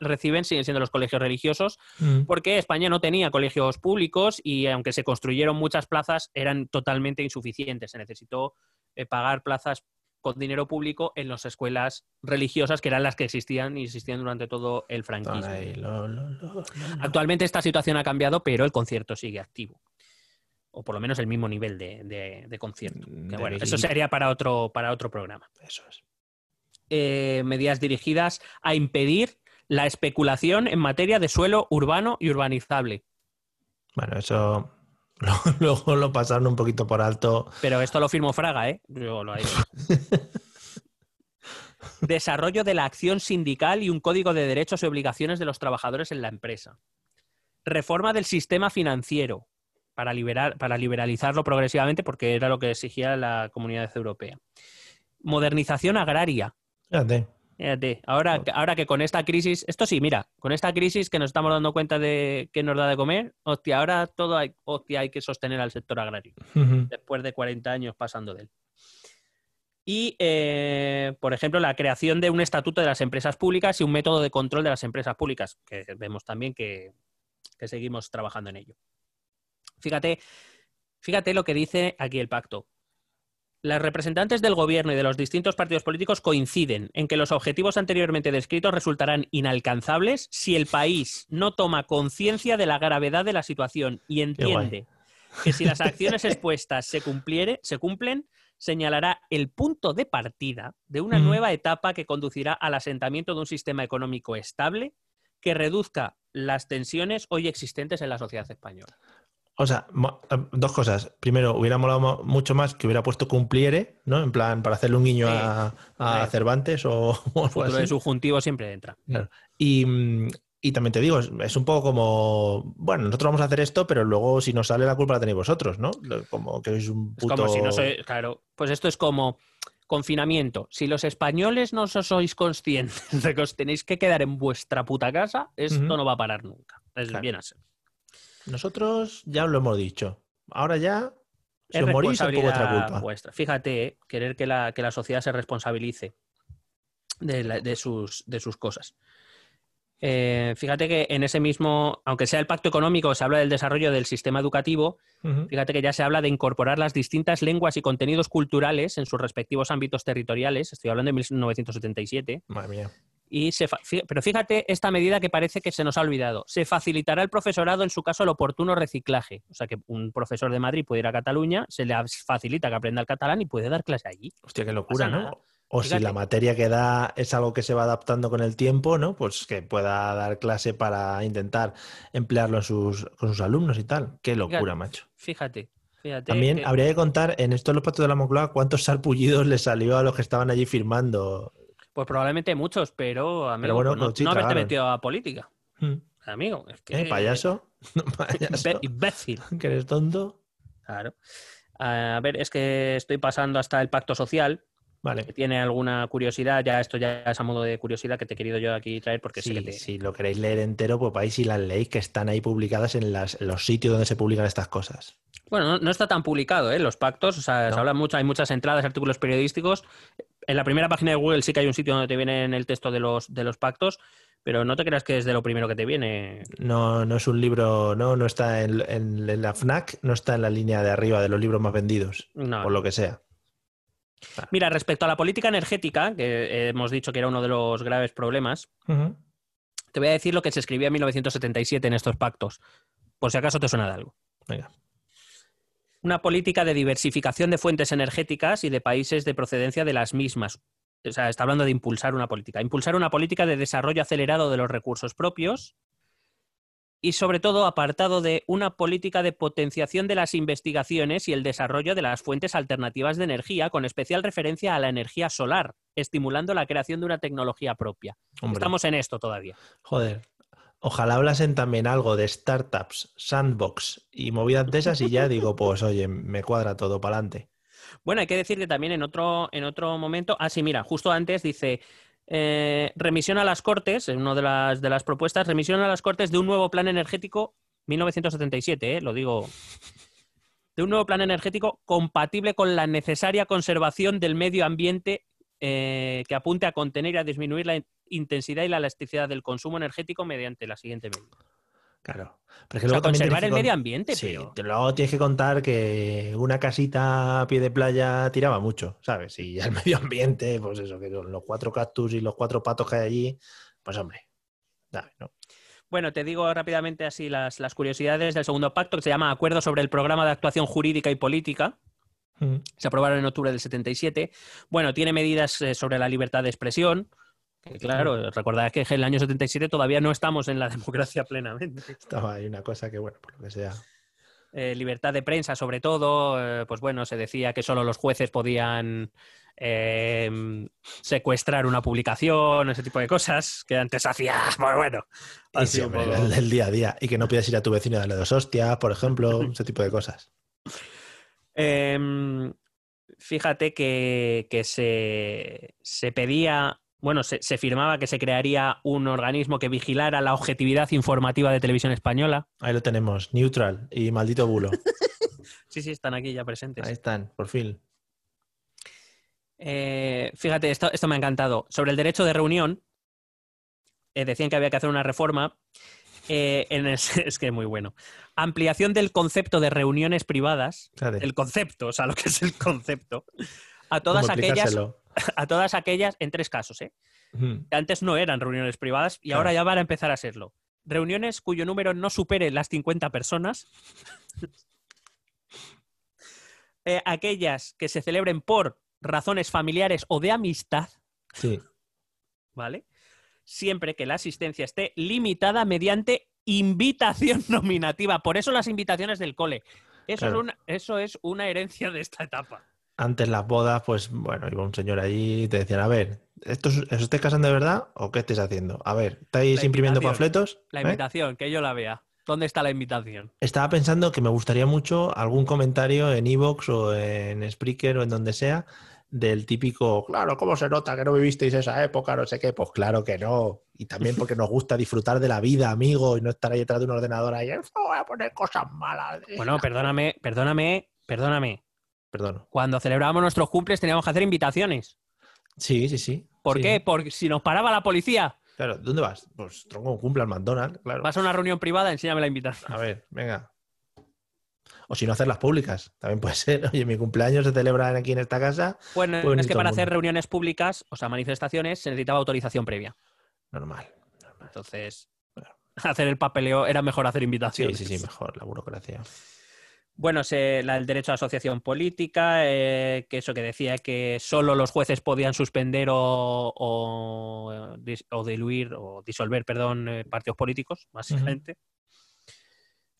reciben siguen siendo los colegios religiosos, Mm. porque España no tenía colegios públicos y aunque se construyeron muchas plazas, eran totalmente insuficientes. Se necesitó eh, pagar plazas con dinero público en las escuelas religiosas, que eran las que existían y existían durante todo el franquismo. Ahí, lo- lo- lo- lo- Actualmente esta situación ha cambiado, pero el concierto sigue activo. O por lo menos el mismo nivel de, de- de concierto. Que De bueno, eso sería para otro, para otro programa. Eso es. Eh, medidas dirigidas a impedir la especulación en materia de suelo urbano y urbanizable. Bueno, eso luego lo pasaron un poquito por alto. Pero esto lo firmó Fraga, ¿eh? Yo lo Desarrollo de la acción sindical y un código de derechos y obligaciones de los trabajadores en la empresa. Reforma del sistema financiero para, liberar, para liberalizarlo progresivamente porque era lo que exigía la comunidad europea. Modernización agraria. Fíjate. Fíjate, ahora, ahora que con esta crisis, esto sí, mira, con esta crisis que nos estamos dando cuenta de que nos da de comer, hostia, ahora todo hay, hostia, hay que sostener al sector agrario después de 40 años pasando de él. Y, eh, por ejemplo, la creación de un estatuto de las empresas públicas y un método de control de las empresas públicas, que vemos también que, que seguimos trabajando en ello. Fíjate, fíjate lo que dice aquí el pacto. Las representantes del gobierno y de los distintos partidos políticos coinciden en que los objetivos anteriormente descritos resultarán inalcanzables si el país no toma conciencia de la gravedad de la situación y entiende que si las acciones expuestas se, cumpliere, se cumplen, señalará el punto de partida de una nueva etapa que conducirá al asentamiento de un sistema económico estable que reduzca las tensiones hoy existentes en la sociedad española. O sea, eh, dos cosas. Primero, hubiera molado mo- mucho más que hubiera puesto cumpliere, ¿no? En plan, para hacerle un guiño Sí. a. Cervantes o, o algo así. subjuntivo siempre entra. Claro. Y, y también te digo, es, es un poco como, bueno, nosotros vamos a hacer esto, pero luego si nos sale la culpa la tenéis vosotros, ¿no? Como que sois un Es puto... como si no soy, claro, pues esto es como confinamiento. Si los españoles no so- sois conscientes de que os tenéis que quedar en vuestra puta casa, esto no va a parar nunca. Es Claro. bien así. Nosotros ya lo hemos dicho. Ahora ya, si Es os morís, es vuestra culpa. vuestra. Fíjate, eh, querer que la, que la sociedad se responsabilice de, la- de sus, de sus cosas. Eh, fíjate que en ese mismo, aunque sea el pacto económico, se habla del desarrollo del sistema educativo, fíjate que ya se habla de incorporar las distintas lenguas y contenidos culturales en sus respectivos ámbitos territoriales, estoy hablando de 1977, Madre mía. Y se pero fíjate esta medida que parece que se nos ha olvidado. Se facilitará al profesorado, en su caso, el oportuno reciclaje. O sea que un profesor de Madrid puede ir a Cataluña, se le facilita que aprenda el catalán y puede dar clase allí. Hostia, qué locura, ¿no? nada. O si la materia que da es algo que se va adaptando con el tiempo, ¿no? Pues que pueda dar clase para intentar emplearlo en sus, con sus alumnos y tal. Qué locura, Fíjate. macho. Fíjate, fíjate. También que- habría que contar en esto de los patos de la Moncloa cuántos sarpullidos le salió a los que estaban allí firmando. Pues probablemente muchos, pero, amigo, Pero bueno, pues no, haberte metido a política. Hmm. Amigo, es que... ¿Eh, payaso? ¿Payaso? Imbécil. ¿Que eres tonto? Claro. A ver, es que estoy pasando hasta el pacto social, que Vale. tiene alguna curiosidad, ya esto ya es a modo de curiosidad que te he querido yo aquí traer porque sé Sí, que te... Si lo queréis leer entero, pues vais y las leéis que están ahí publicadas en, las, los sitios donde se publican estas cosas. Bueno, no, no está tan publicado, ¿eh? Los pactos, o sea, No. se habla mucho, hay muchas entradas, artículos periodísticos. En la primera página de Google sí que hay un sitio donde te viene en el texto de los, de los pactos, pero no te creas que es de lo primero que te viene. No, no es un libro, no, no está en, en- en la FNAC, no está en la línea de arriba de los libros más vendidos, No. por lo que sea. Mira, respecto a la política energética, que hemos dicho que era uno de los graves problemas, te voy a decir lo que se escribía en 1977 en estos pactos, por si acaso te suena de algo. Venga. Una política de diversificación de fuentes energéticas y de países de procedencia de las mismas. O sea, está hablando de impulsar una política. Impulsar una política de desarrollo acelerado de los recursos propios y, sobre todo, apartado de una política de potenciación de las investigaciones y el desarrollo de las fuentes alternativas de energía, con especial referencia a la energía solar, estimulando la creación de una tecnología propia. Hombre, Estamos en esto todavía. joder. Ojalá hablasen también algo de startups, sandbox y movidas de esas y ya digo, pues oye, me cuadra todo para adelante. Bueno, hay que decir que también en otro, en otro momento, ah, sí, mira, justo antes dice, eh, remisión a las Cortes, en una de las, de las propuestas, remisión a las Cortes de un nuevo plan energético, 1977, eh, lo digo, de un nuevo plan energético compatible con la necesaria conservación del medio ambiente eh, que apunte a contener y a disminuir la in- intensidad y la elasticidad del consumo energético mediante la siguiente medida. Claro. Pero es que O sea, luego también conservar el con- medio ambiente, Sí, pero... luego tienes que contar que una casita a pie de playa tiraba mucho, ¿sabes? Y el medio ambiente, pues eso, que con los cuatro cactus y los cuatro patos que hay allí, pues hombre, ¿sabes? ¿no? Bueno, te digo rápidamente así las, las curiosidades del segundo pacto, que se llama Acuerdo sobre el Programa de Actuación Jurídica y Política. Mm. Se aprobaron en octubre del 77. Bueno, tiene medidas eh, sobre la libertad de expresión. Que claro, recordad que en el año 77 todavía no estamos en la democracia plenamente. Estaba ahí una cosa que, bueno, por lo que sea. Eh, libertad de prensa, sobre todo, eh, pues bueno, se decía que solo los jueces podían eh, secuestrar una publicación, ese tipo de cosas, que antes hacía, pues bueno, así hombre, poco. el, el día a día. Y que no pidas ir a tu vecino y darle dos hostias, por ejemplo, ese tipo de cosas. Em, fíjate que, que se, se pedía, bueno, se, se firmaba que se crearía un organismo que vigilara la objetividad informativa de televisión española. Ahí lo tenemos, neutral y maldito bulo. Sí, sí, están aquí ya presentes. Ahí están, por fin. Eh, fíjate, esto, esto me ha encantado. Sobre el derecho de reunión, eh, decían que había que hacer una reforma. Eh, en el- es que es muy bueno. Ampliación del concepto de reuniones privadas. El concepto, o sea, lo que es el concepto. A todas ¿cómo aquellas, a todas aquellas, en tres casos, ¿eh? Mm. que antes no eran reuniones privadas y Claro. ahora ya van a empezar a serlo. Reuniones cuyo número no supere las 50 personas. eh, aquellas que se celebren por razones familiares o de amistad, Sí. ¿vale? Siempre que la asistencia esté limitada mediante invitación nominativa. Por eso las invitaciones del cole. Eso, Claro. es, una, eso es una herencia de esta etapa. Antes las bodas, pues bueno, iba un señor allí y te decían, a ver, ¿esto es- ¿os estáis casando de verdad o qué estáis haciendo? A ver, ¿estáis imprimiendo panfletos? La ¿Eh? invitación, que yo la vea. ¿Dónde está la invitación? Estaba pensando que me gustaría mucho algún comentario en Evox o en Spreaker o en donde sea del típico, claro, ¿cómo se nota que no vivisteis esa época? No sé qué. Pues claro que no. Y también porque nos gusta disfrutar de la vida, amigo, y no estar ahí detrás de un ordenador ahí, "Oh, voy a poner cosas malas. Bueno, perdóname, perdóname, perdóname. Perdón. Cuando celebrábamos nuestros cumples teníamos que hacer invitaciones. Sí, sí, sí. ¿Por Sí. qué? Porque si nos paraba la policía, Claro, ¿dónde vas? Pues tronco, cumple al McDonald's, claro. vas a una reunión privada, enséñame la invitación. A ver, venga. O si no, hacerlas públicas. También puede ser. Oye, mi cumpleaños se celebra aquí en esta casa. Bueno, Puede venir es que para hacer reuniones públicas, o sea, manifestaciones, se necesitaba autorización previa. Normal. Entonces, hacer el papeleo era mejor hacer Sí, invitaciones. sí, sí, mejor, la burocracia. Bueno, se- la- el derecho a asociación política, eh, que eso que decía que solo los jueces podían suspender o, o, eh, o diluir o disolver, perdón, eh, partidos políticos, básicamente.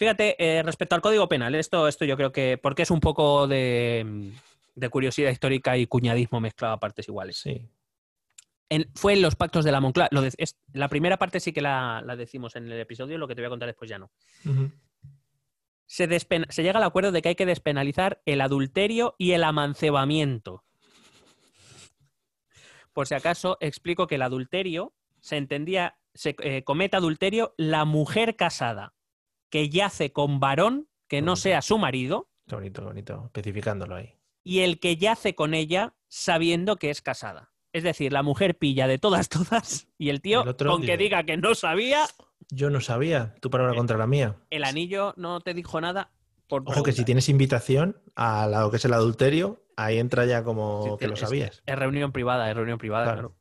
Fíjate, eh, respecto al Código Penal, esto, esto yo creo que, porque es un poco de, de curiosidad histórica y cuñadismo mezclado a partes iguales. Sí. En- fue en los pactos de la Moncloa. Lo de- es- la primera parte sí que la, la decimos en el episodio, lo que te voy a contar después ya no. Ujú. se, despen- se llega al acuerdo de que hay que despenalizar el adulterio y el amancebamiento. Por si acaso, explico que el adulterio se entendía, se eh, comete adulterio la mujer casada que yace con varón que no sea su marido Qué bonito, qué bonito. Especificándolo ahí. y el que yace con ella sabiendo que es casada. Es decir, la mujer pilla de todas, todas y el tío, El con que diga que no sabía, Yo no sabía. Tu palabra Eh, contra la mía. el anillo no te dijo nada. Por Ojo que si tienes invitación a lo que es el adulterio, ahí entra ya como Sí, que lo es- sabías. Es reunión privada, es reunión privada, Claro. claro.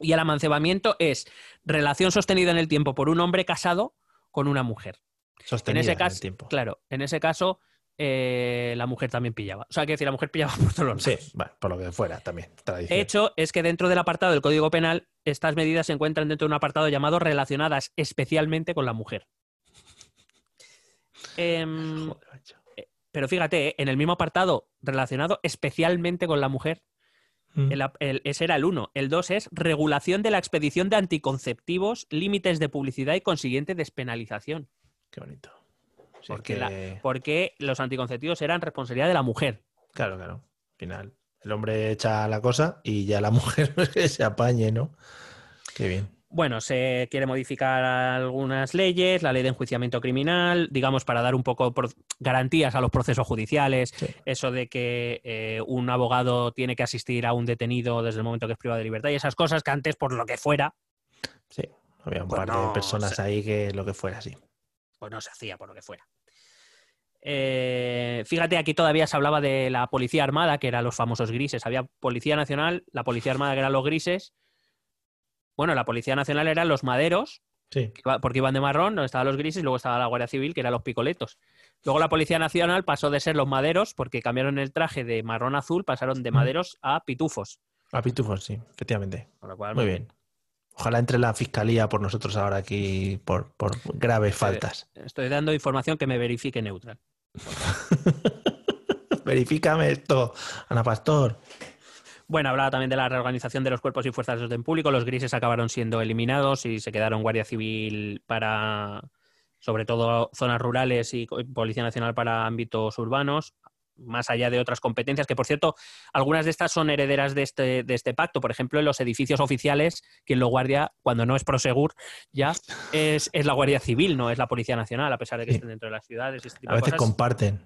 Y el amancebamiento es relación sostenida en el tiempo por un hombre casado con una mujer. Sostenida en ese el caso, tiempo. claro, en ese caso eh, la mujer también pillaba. O sea, que decir, la mujer pillaba por todos los Sí, bueno, por lo que fuera también. Tradición. Hecho es que dentro del apartado del Código Penal, estas medidas se encuentran dentro de un apartado llamado relacionadas especialmente con la mujer. Em, Joder, macho. pero fíjate, eh, en el mismo apartado relacionado especialmente con la mujer, Mm. El, el- ese era el 1. El 2 es regulación de la expedición de anticonceptivos, límites de publicidad y consiguiente despenalización. Qué bonito. Porque, que- la- porque los anticonceptivos eran responsabilidad de la mujer. Claro, claro. Al final, el hombre echa la cosa y ya la mujer se apañe, ¿no? Qué bien. Bueno, se quiere modificar algunas leyes, la ley de enjuiciamiento criminal, digamos, para dar un poco garantías a los procesos judiciales, Sí. eso de que eh, un abogado tiene que asistir a un detenido desde el momento que es privado de libertad y esas cosas que antes, por lo que fuera, Sí. Había un Pues par no, de personas ahí que lo que fuera así. pues no se hacía por lo que fuera. Eh, fíjate, aquí todavía se hablaba de la policía armada, que eran los famosos grises. Había policía nacional, la policía armada, que eran los grises. Bueno, la policía nacional eran los maderos, Sí. iba- porque iban de marrón, donde estaban los grises, y luego estaba la Guardia Civil, que eran los picoletos. Luego la Policía Nacional pasó de ser los maderos, porque cambiaron el traje de marrón a azul, pasaron de Mm. maderos a pitufos. A pitufos, sí, efectivamente. Con lo cual, Muy bien. Ojalá entre la fiscalía por nosotros ahora aquí por, por graves faltas. Estoy dando información que me verifique neutral. Verifícame esto, Ana Pastor. Bueno, hablaba también de la reorganización de los cuerpos y fuerzas de orden público. Los grises acabaron siendo eliminados y se quedaron Guardia Civil para, sobre todo, zonas rurales y Policía Nacional para ámbitos urbanos, más allá de otras competencias, que por cierto, algunas de estas son herederas de este, de este pacto. Por ejemplo, en los edificios oficiales, quien lo guardia, cuando no es Prosegur, ya es, es la Guardia Civil, no es la Policía Nacional, a pesar de que Sí. estén dentro de las ciudades. este tipo A de veces cosas. comparten.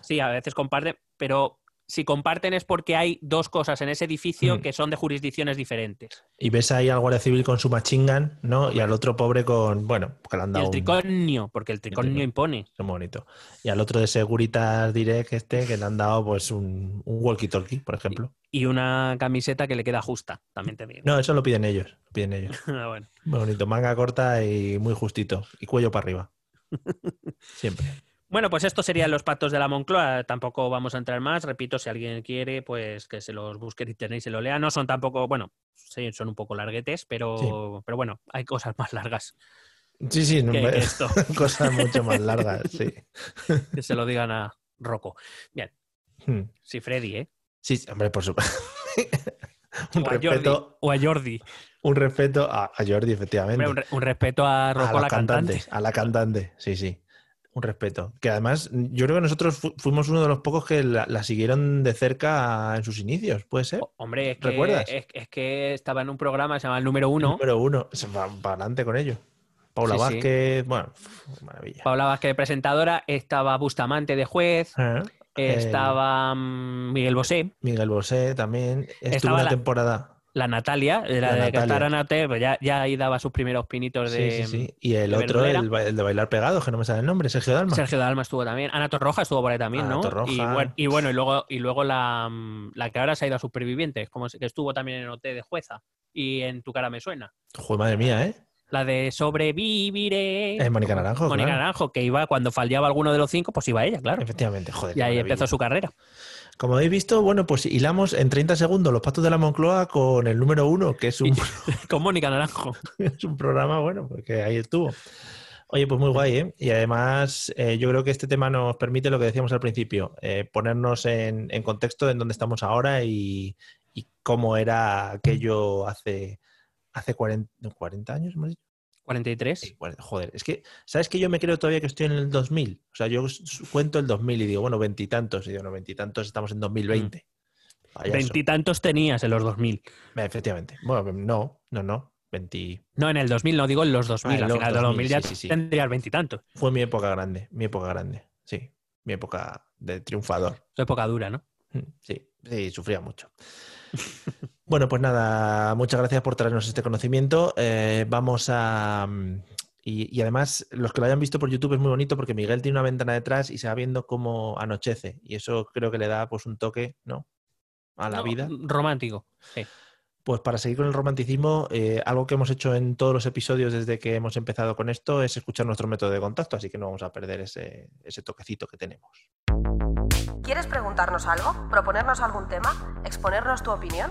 Sí, a veces comparten, pero si comparten es porque hay dos cosas en ese edificio Mm. que son de jurisdicciones diferentes. Y ves ahí al Guardia Civil con su machingan, ¿no? Y al otro pobre con, bueno, que le han Y dado el un- tricornio, porque el tricornio tricornio. impone. es muy bonito. Y al otro de Seguritas Direct este, que le han dado pues un, un walkie-talkie, por ejemplo. Y una camiseta que le queda justa, también te digo. No, eso lo piden ellos, lo piden ellos. Ah, bueno. Muy bonito, manga corta y muy justito. Y cuello para arriba. Siempre. Bueno, pues estos serían los pactos de la Moncloa. Tampoco vamos a entrar más. Repito, si alguien quiere, pues que se los busque en internet y se lo lea. No son tampoco, bueno, sí, son un poco larguetes, pero, pero bueno, hay cosas más largas. Sí, sí, no, que- me- que esto. cosas mucho más largas, sí. Que se lo digan a Rocco. Bien, Hmm. sí, Freddy, ¿eh? Sí, hombre, por supuesto. un, O a Jordi. respeto, O a Jordi. un respeto a, a Jordi, efectivamente. Hombre, un, re- un respeto a Rocco, a la, cantante. A la cantante, sí, sí. Un respeto. Que además, yo creo que nosotros fu- fuimos uno de los pocos que la, la siguieron de cerca en sus inicios, ¿puede ser? Hombre, es que, ¿Recuerdas? es, es que estaba en un programa que se llama El Número Uno. Número uno. Se va para adelante con ello. Paula Sí, sí. Vázquez, bueno, maravilla. Paula Vázquez de presentadora, estaba Ah. Bustamante de juez, Eh, el- estaba mm, Miguel Bosé, Miguel Bosé también. Estuvo Estaba una la- temporada. La Natalia, de la, La de que Natalia. estará Nate, pues ya, ya ahí daba sus primeros pinitos de... sí, sí. Y el otro, el, el de bailar pegado, que no me sale el nombre, Sergio Dalma. Sergio Dalma estuvo también. Ana Torroja estuvo por ahí también, Ana ¿no? Torroja. Y bueno, y bueno, y luego, y luego la, mm, la que ahora se ha ido a Supervivientes, como que estuvo también en OT de jueza. Y en Tu cara me suena. Joder, madre mía, ¿eh? La de Sobreviviré. Es Mónica Naranjo, Mónica claro. Naranjo, que iba cuando fallaba alguno de los cinco, pues iba ella, claro. Efectivamente, joder. Y ahí empezó su carrera. Como habéis visto, bueno, pues hilamos en 30 segundos los patos de la Moncloa con el número uno, que es un, Con Mónica Naranjo. es un programa, bueno, porque ahí estuvo. Oye, pues muy guay, ¿eh? Y además, eh, yo creo que este tema nos permite lo que decíamos al principio, eh, ponernos en, en contexto en dónde estamos ahora y, y cómo era aquello hace, hace 40, 40 años, hemos dicho. 43. Sí, cuarenta- joder, es que, ¿sabes que yo me creo todavía que estoy en el 2000? O sea, yo cuento el 2000 y digo, bueno, veintitantos, y digo, no, veintitantos, estamos en 2020. Payaso. Veintitantos tenías en los 2000. Eh, Efectivamente. Bueno, no, no, no. 20... No, en el 2000, no digo en los 2000. Ah, Al final de los 2000 ya 2000, sí, sí, sí. tendrías veintitantos. Fue mi época grande, mi época grande, sí. Mi época de triunfador. Tu época dura, ¿no? Mm, Sí, sí, sufría mucho. Bueno, pues nada, muchas gracias por traernos este conocimiento. Eh, vamos a... mm, Y, y además, los que lo hayan visto por YouTube es muy bonito porque Miguel tiene una ventana detrás y se va viendo cómo anochece. Y eso creo que le da pues un toque, ¿no? A la No, vida. Romántico. Sí. Pues para seguir con el romanticismo, eh, algo que hemos hecho en todos los episodios desde que hemos empezado con esto es escuchar nuestro método de contacto, así que no vamos a perder ese, ese toquecito que tenemos. ¿Quieres preguntarnos algo? ¿Proponernos algún tema? ¿Exponernos tu opinión?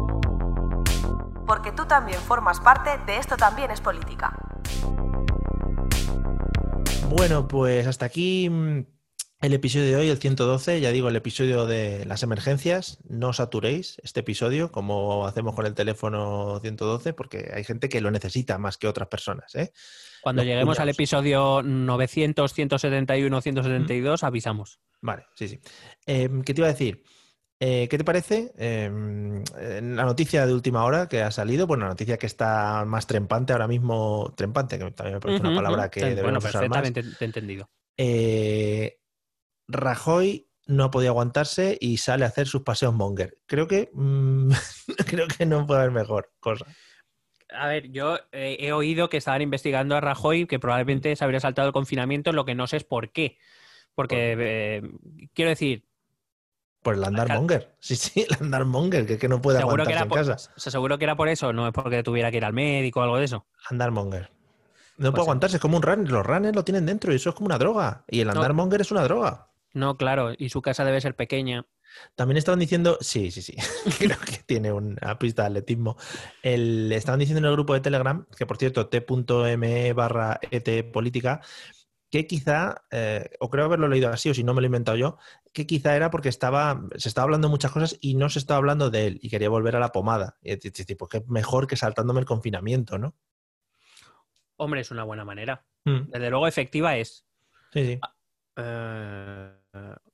Porque tú también formas parte de Esto también es política. Bueno, pues hasta aquí mm, el episodio de hoy, el 112, ya digo, el episodio de las emergencias. No saturéis este episodio como hacemos con el teléfono 112, porque hay gente que lo necesita más que otras personas. ¿eh? Cuando Los lleguemos al episodio 900, 171, 172, avisamos. Vale, sí, sí. Eh, ¿Qué te iba a decir? Eh, ¿Qué te parece eh, en la noticia de última hora que ha salido? Bueno, la noticia que está más trempante ahora mismo, trempante, que también me parece una palabra ujú. que Sí, debemos Bueno, usar más. perfectamente te he entendido. Eh, Rajoy no ha podido aguantarse y sale a hacer sus paseos monger. Creo que mm, creo que no puede haber mejor cosa. A ver, yo eh, he oído que estaban investigando a Rajoy, que probablemente se habría saltado el confinamiento, lo que no sé es por qué. Porque, eh, quiero decir, Por el andar monger. Sí, sí, el andar monger, que, que no puede seguro que, aguantarse era en por, casa. o sea, seguro que era por eso, no es porque tuviera que ir al médico o algo de eso. Andar monger. No Pues puede aguantarse, es como un runner. Los runners lo tienen dentro y eso es como una droga. Y el No. andar monger es una droga. No, claro, y su casa debe ser pequeña. También estaban diciendo, sí, sí, sí, creo que tiene una pista de atletismo. El, estaban diciendo en el grupo de Telegram, que por cierto, t.me barra etpolítica, que quizá, eh, o creo haberlo leído así, o si no me lo he inventado yo, que quizá era porque estaba, se estaba hablando de muchas cosas y no se estaba hablando de él y quería volver a la pomada. Y pues que mejor que saltándome el confinamiento, ¿no? Hombre, es una buena manera. Mm, Desde luego, efectiva es. Sí, sí. Eh,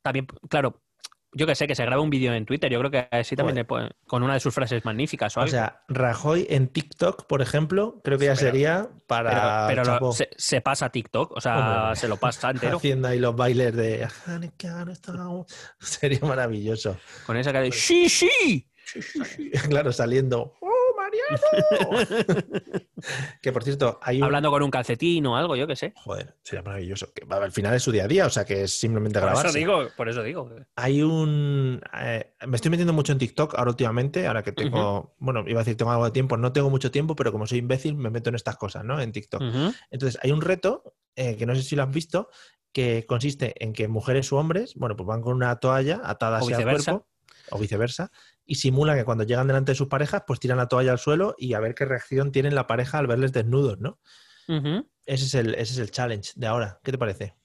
también, claro, yo que sé, que se grabe un vídeo en Twitter. Yo creo que así también le puede- con una de sus frases magníficas o O algo. sea, Rajoy en TikTok, por ejemplo, creo que ya Pero- sería para pero pero lo- se, se pasa TikTok, o sea, Hombre. se lo pasa entero. haciendo ahí los bailes de sería maravilloso. con esa cara de ¡Sí, sí! Claro, saliendo. Que por cierto, hay un. Hablando con un calcetín o algo, yo que sé. Joder, sería maravilloso. Que al final es su día a día, o sea que es simplemente Por grabarse. eso digo, por eso digo. Hay un. eh, me estoy metiendo mucho en TikTok ahora últimamente, ahora que tengo. Bueno, iba a decir tengo algo de tiempo, no tengo mucho tiempo, pero como soy imbécil, me meto en estas cosas, ¿no? En TikTok. Entonces, hay un reto, eh, que no sé si lo has visto, que consiste en que mujeres u hombres, bueno, pues van con una toalla atada hacia el cuerpo, o viceversa, y simulan que cuando llegan delante de sus parejas, pues tiran la toalla al suelo y a ver qué reacción tienen la pareja al verles desnudos, ¿no? Ese es el, ese es el challenge de ahora. ¿Qué te parece?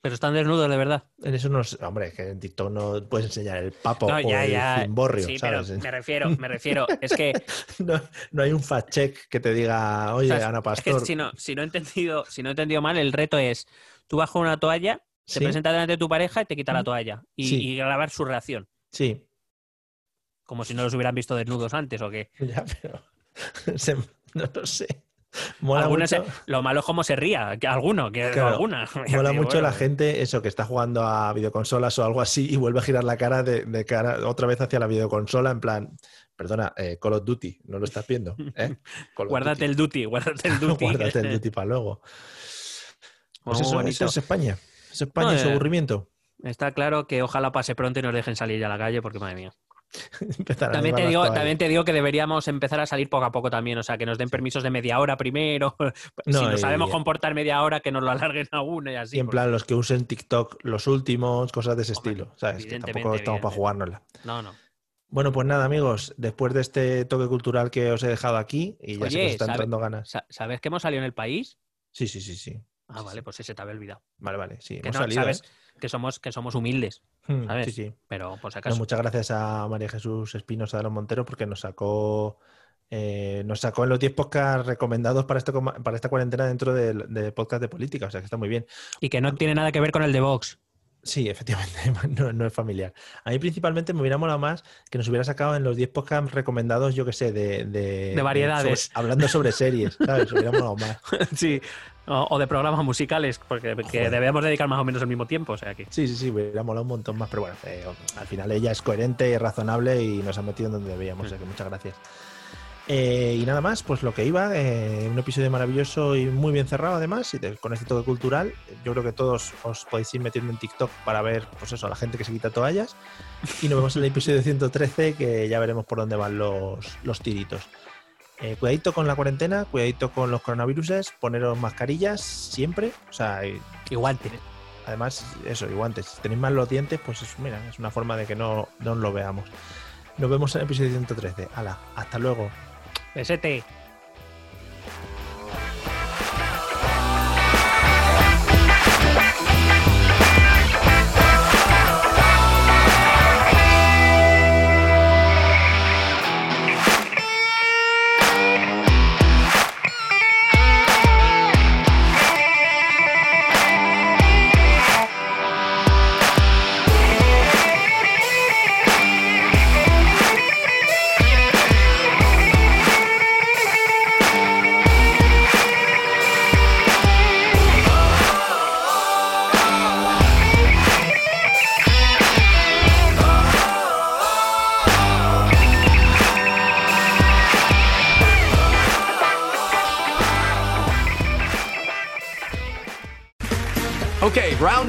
Pero están desnudos de verdad. En eso no es- hombre, que en TikTok no puedes enseñar el papo No, o el ya. cimborrio, Sí, pero ¿sabes? me refiero, me refiero. Es que, No, no hay un fact check que te diga, oye. Ana es Pastor. que si no, si no he entendido, si no he entendido mal, el reto es tú bajo una toalla, te Sí. presentas delante de tu pareja y te quita la toalla. Y, Sí. y grabar su reacción. Sí, Como si no los hubieran visto desnudos antes o qué. ya, pero se- no lo sé. Mola mucho, se- lo malo es como se ría, que alguno, que Claro, alguna. mola Digo, mucho la gente, eso, que está jugando a videoconsolas o algo así y vuelve a girar la cara de, de cara otra vez hacia la videoconsola en plan, perdona, eh, Call of Duty, ¿no lo estás viendo? ¿Eh? Guárdate Duty. el duty, guárdate el duty. Guárdate el Duty para luego. Pues eso, eso es España. Es España No, su eh, aburrimiento. Está claro que ojalá pase pronto y nos dejen salir ya a la calle, porque madre mía. También te, digo, también te digo que deberíamos empezar a salir poco a poco también, o sea, que nos den permisos de media hora primero. No, si nos y- sabemos comportar media hora, que nos lo alarguen a una y así. y en porque- plan los que usen TikTok los últimos, cosas de ese Hombre, estilo, ¿sabes? Que tampoco estamos para jugárnosla. No, no. Bueno, pues nada, amigos, después de este toque cultural que os he dejado aquí, y ya sé que Oye, os están ¿sabe- entrando ganas. Sa- ¿Sabes que hemos salido en el país? Sí, sí, sí, sí. Ah, Sí, vale, sí. pues ese te había olvidado. Vale, vale, sí. Que Hemos no, salido, sabes ¿eh? Que somos, que somos humildes, Hmm, ¿sabes? Sí, sí. pero por si No, acaso. muchas gracias a María Jesús Espinosa de los Monteros porque nos sacó eh, nos sacó en los 10 podcasts recomendados para, esto, para esta cuarentena dentro del del podcast de política, o sea que está muy bien. Y que no tiene nada que ver con el de Vox. Sí, efectivamente, no, no es familiar. A mí principalmente me hubiera molado más que nos hubiera sacado en los 10 podcasts recomendados, yo que sé, de... De, De variedades. sobre- hablando sobre series, ¿sabes? Hubiera molado más. sí. O, o de programas musicales, porque que debemos dedicar más o menos al mismo tiempo, o sea que. Sí, sí, sí, hubiera molado un montón más, pero bueno, eh, al final ella es coherente y razonable y nos ha metido en donde debíamos, o sea que muchas gracias. Eh, y nada más, pues lo que iba, eh, un episodio maravilloso y muy bien cerrado además, y de- con este toque cultural, yo creo que todos os podéis ir metiendo en TikTok para ver, pues eso, a la gente que se quita toallas, y nos vemos en el episodio 113, que ya veremos por dónde van los, los tiritos. Eh, cuidadito con la cuarentena, cuidadito con los coronaviruses, poneros mascarillas siempre, o sea, y- Y guantes. Además, eso, y guantes. Si tenéis mal los dientes, pues es, mira, es una forma de que no, no lo veamos. Nos vemos en el episodio 113. Hala, hasta luego. Besete.